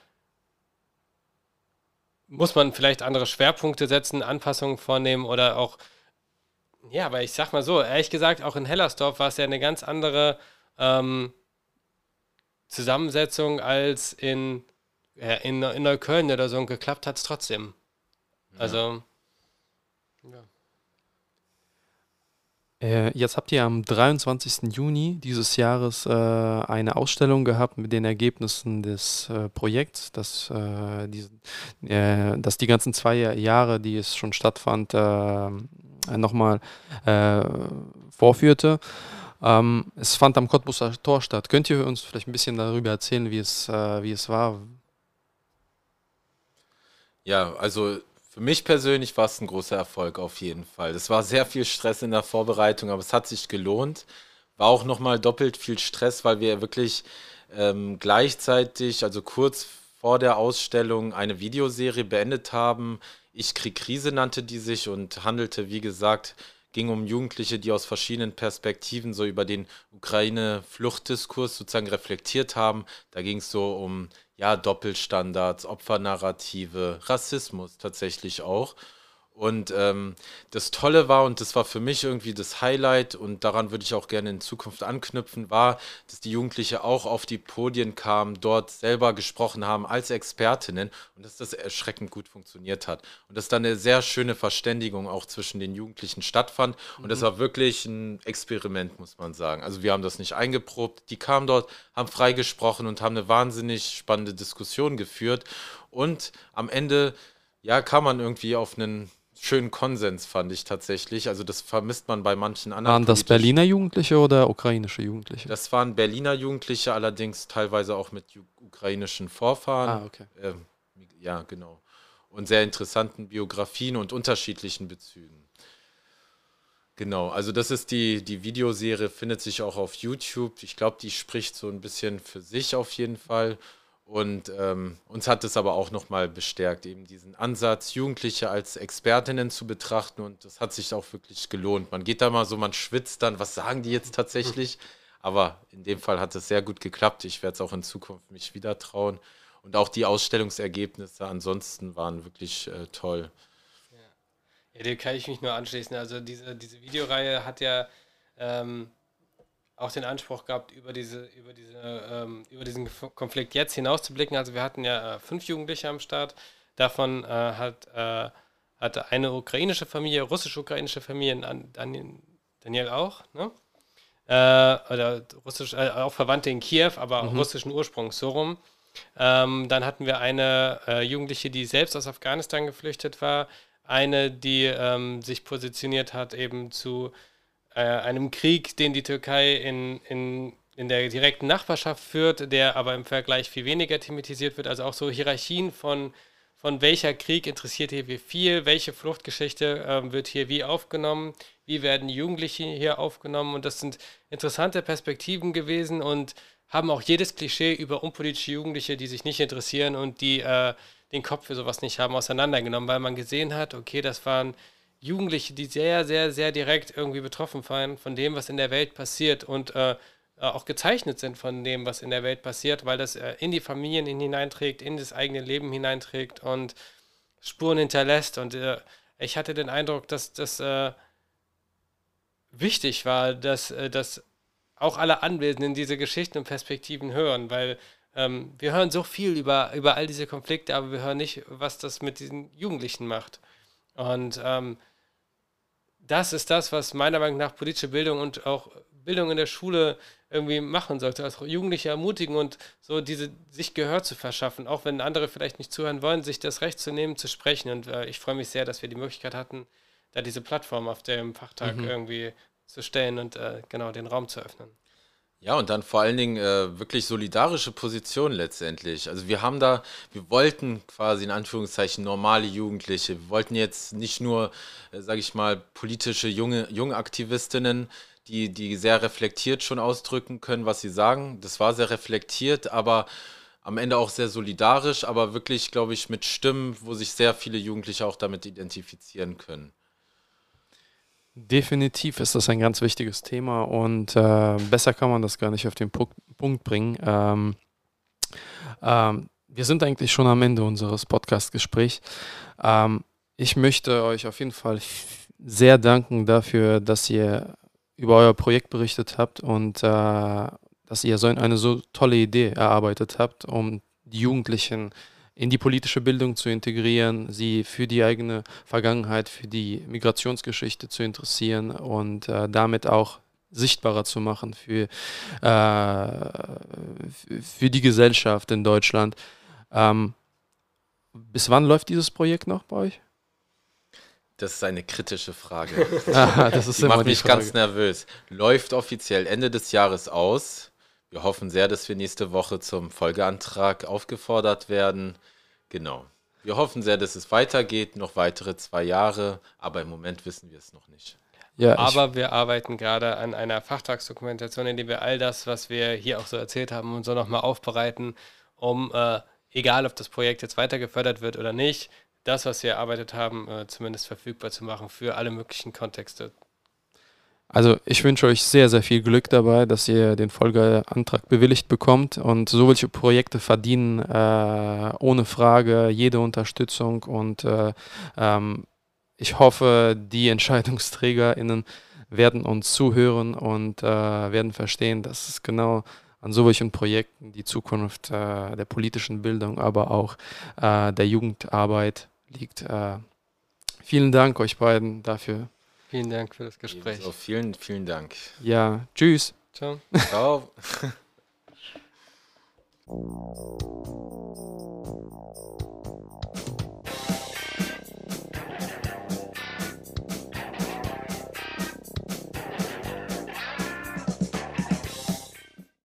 muss man vielleicht andere Schwerpunkte setzen, Anpassungen vornehmen oder auch, ja, aber ich sag mal so, ehrlich gesagt, auch in Hellersdorf war es ja eine ganz andere ähm, Zusammensetzung als in, ja, in, in Neukölln oder so und geklappt hat es trotzdem. Also. Ja. Äh, jetzt habt ihr am 23. Juni dieses Jahres äh, eine Ausstellung gehabt mit den Ergebnissen des äh, Projekts, das, äh, die, äh, das die ganzen zwei Jahre, die es schon stattfand, äh, nochmal vorführte. Ähm, es fand am Cottbuser Tor statt. Könnt ihr uns vielleicht ein bisschen darüber erzählen, wie es, wie es war? Ja, also für mich persönlich war es ein großer Erfolg auf jeden Fall. Es war sehr viel Stress in der Vorbereitung, aber es hat sich gelohnt. War auch nochmal doppelt viel Stress, weil wir wirklich ähm, gleichzeitig, also kurz vor der Ausstellung, eine Videoserie beendet haben. Ich krieg Krise nannte die sich und handelte, wie gesagt, ging um Jugendliche, die aus verschiedenen Perspektiven so über den Ukraine-Fluchtdiskurs sozusagen reflektiert haben. Da ging es so um ja, Doppelstandards, Opfernarrative, Rassismus tatsächlich auch. Und ähm, das Tolle war, und das war für mich irgendwie das Highlight, und daran würde ich auch gerne in Zukunft anknüpfen, war, dass die Jugendliche auch auf die Podien kamen, dort selber gesprochen haben als Expertinnen und dass das erschreckend gut funktioniert hat. Und dass dann eine sehr schöne Verständigung auch zwischen den Jugendlichen stattfand. Und mhm. das war wirklich ein Experiment, muss man sagen. Also wir haben das nicht eingeprobt. Die kamen dort, haben frei gesprochen und haben eine wahnsinnig spannende Diskussion geführt. Und am Ende ja, kam man irgendwie auf einen schönen Konsens, fand ich tatsächlich. Also das vermisst man bei manchen anderen. Waren das Berliner Jugendliche oder ukrainische Jugendliche? Das waren Berliner Jugendliche, allerdings teilweise auch mit ukrainischen Vorfahren. Ah, okay. Ähm, ja, genau. Und sehr interessanten Biografien und unterschiedlichen Bezügen. Genau, also das ist die, die Videoserie, findet sich auch auf YouTube. Ich glaube, die spricht so ein bisschen für sich auf jeden Fall. Und ähm, uns hat es aber auch nochmal bestärkt, eben diesen Ansatz, Jugendliche als Expertinnen zu betrachten. Und das hat sich auch wirklich gelohnt. Man geht da mal so, man schwitzt dann, was sagen die jetzt tatsächlich? Aber in dem Fall hat es sehr gut geklappt. Ich werde es auch in Zukunft mich wieder trauen. Und auch die Ausstellungsergebnisse ansonsten waren wirklich äh, toll. Ja. ja, dem kann ich mich nur anschließen. Also diese, diese Videoreihe hat ja ähm, auch den Anspruch gehabt, über, diese, über, diese, ähm, über diesen Konflikt jetzt hinauszublicken. Also wir hatten ja äh, fünf Jugendliche am Start. Davon äh, hat, äh, hatte eine ukrainische Familie, russisch-ukrainische Familie, Dan Daniel auch, ne? Äh, oder russisch, äh, auch Verwandte in Kiew, aber mhm. russischen Ursprungs, so rum. Ähm, dann hatten wir eine äh, Jugendliche, die selbst aus Afghanistan geflüchtet war, eine, die ähm, sich positioniert hat eben zu äh, einem Krieg, den die Türkei in, in, in der direkten Nachbarschaft führt, der aber im Vergleich viel weniger thematisiert wird. Also auch so Hierarchien von, von welcher Krieg interessiert hier wie viel, welche Fluchtgeschichte äh, wird hier wie aufgenommen, wie werden Jugendliche hier aufgenommen. Und das sind interessante Perspektiven gewesen und haben auch jedes Klischee über unpolitische Jugendliche, die sich nicht interessieren und die äh, den Kopf für sowas nicht haben, auseinandergenommen, weil man gesehen hat, okay, das waren Jugendliche, die sehr, sehr, sehr direkt irgendwie betroffen waren von dem, was in der Welt passiert und äh, auch gezeichnet sind von dem, was in der Welt passiert, weil das äh, in die Familien hineinträgt, in das eigene Leben hineinträgt und Spuren hinterlässt. Und äh, ich hatte den Eindruck, dass das äh, wichtig war, dass, äh, dass auch alle Anwesenden diese Geschichten und Perspektiven hören, weil ähm, wir hören so viel über, über all diese Konflikte, aber wir hören nicht, was das mit diesen Jugendlichen macht. Und ähm, das ist das, was meiner Meinung nach politische Bildung und auch Bildung in der Schule irgendwie machen sollte, also Jugendliche ermutigen und so diese sich Gehör zu verschaffen, auch wenn andere vielleicht nicht zuhören wollen, sich das Recht zu nehmen, zu sprechen. Und äh, ich freue mich sehr, dass wir die Möglichkeit hatten, da diese Plattform auf dem Fachtag mhm. irgendwie zu stellen und äh, genau den Raum zu öffnen. Ja, und dann vor allen Dingen äh, wirklich solidarische Positionen letztendlich. Also wir haben da, wir wollten quasi in Anführungszeichen normale Jugendliche. Wir wollten jetzt nicht nur, äh, sage ich mal, politische junge, junge die, die sehr reflektiert schon ausdrücken können, was sie sagen. Das war sehr reflektiert, aber am Ende auch sehr solidarisch, aber wirklich, glaube ich, mit Stimmen, wo sich sehr viele Jugendliche auch damit identifizieren können. Definitiv ist das ein ganz wichtiges Thema und äh, besser kann man das gar nicht auf den Punkt, Punkt bringen. Ähm, ähm, wir sind eigentlich schon am Ende unseres Podcast-Gesprächs. Ähm, ich möchte euch auf jeden Fall sehr danken dafür, dass ihr über euer Projekt berichtet habt und äh, dass ihr so eine so tolle Idee erarbeitet habt, um die Jugendlichen in die politische Bildung zu integrieren, sie für die eigene Vergangenheit, für die Migrationsgeschichte zu interessieren und äh, damit auch sichtbarer zu machen für, äh, für die Gesellschaft in Deutschland. Ähm, bis wann läuft dieses Projekt noch bei euch? Das ist eine kritische Frage. das ist die macht mich Frage. ganz nervös. Läuft offiziell Ende des Jahres aus. Wir hoffen sehr, dass wir nächste Woche zum Folgeantrag aufgefordert werden. Genau. Wir hoffen sehr, dass es weitergeht, noch weitere zwei Jahre, aber im Moment wissen wir es noch nicht. Ja, aber wir arbeiten gerade an einer Fachtagsdokumentation, in der wir all das, was wir hier auch so erzählt haben und so nochmal aufbereiten, um, äh, egal ob das Projekt jetzt weiter gefördert wird oder nicht, das, was wir erarbeitet haben, äh, zumindest verfügbar zu machen für alle möglichen Kontexte. Also ich wünsche euch sehr, sehr viel Glück dabei, dass ihr den Folgeantrag bewilligt bekommt und solche Projekte verdienen äh, ohne Frage jede Unterstützung und äh, ähm, ich hoffe, die EntscheidungsträgerInnen werden uns zuhören und äh, werden verstehen, dass es genau an solchen Projekten die Zukunft äh, der politischen Bildung, aber auch äh, der Jugendarbeit liegt. Äh, vielen Dank euch beiden dafür. Vielen Dank für das Gespräch. Ebenso, vielen, vielen Dank. Ja, tschüss. Ciao. Ciao.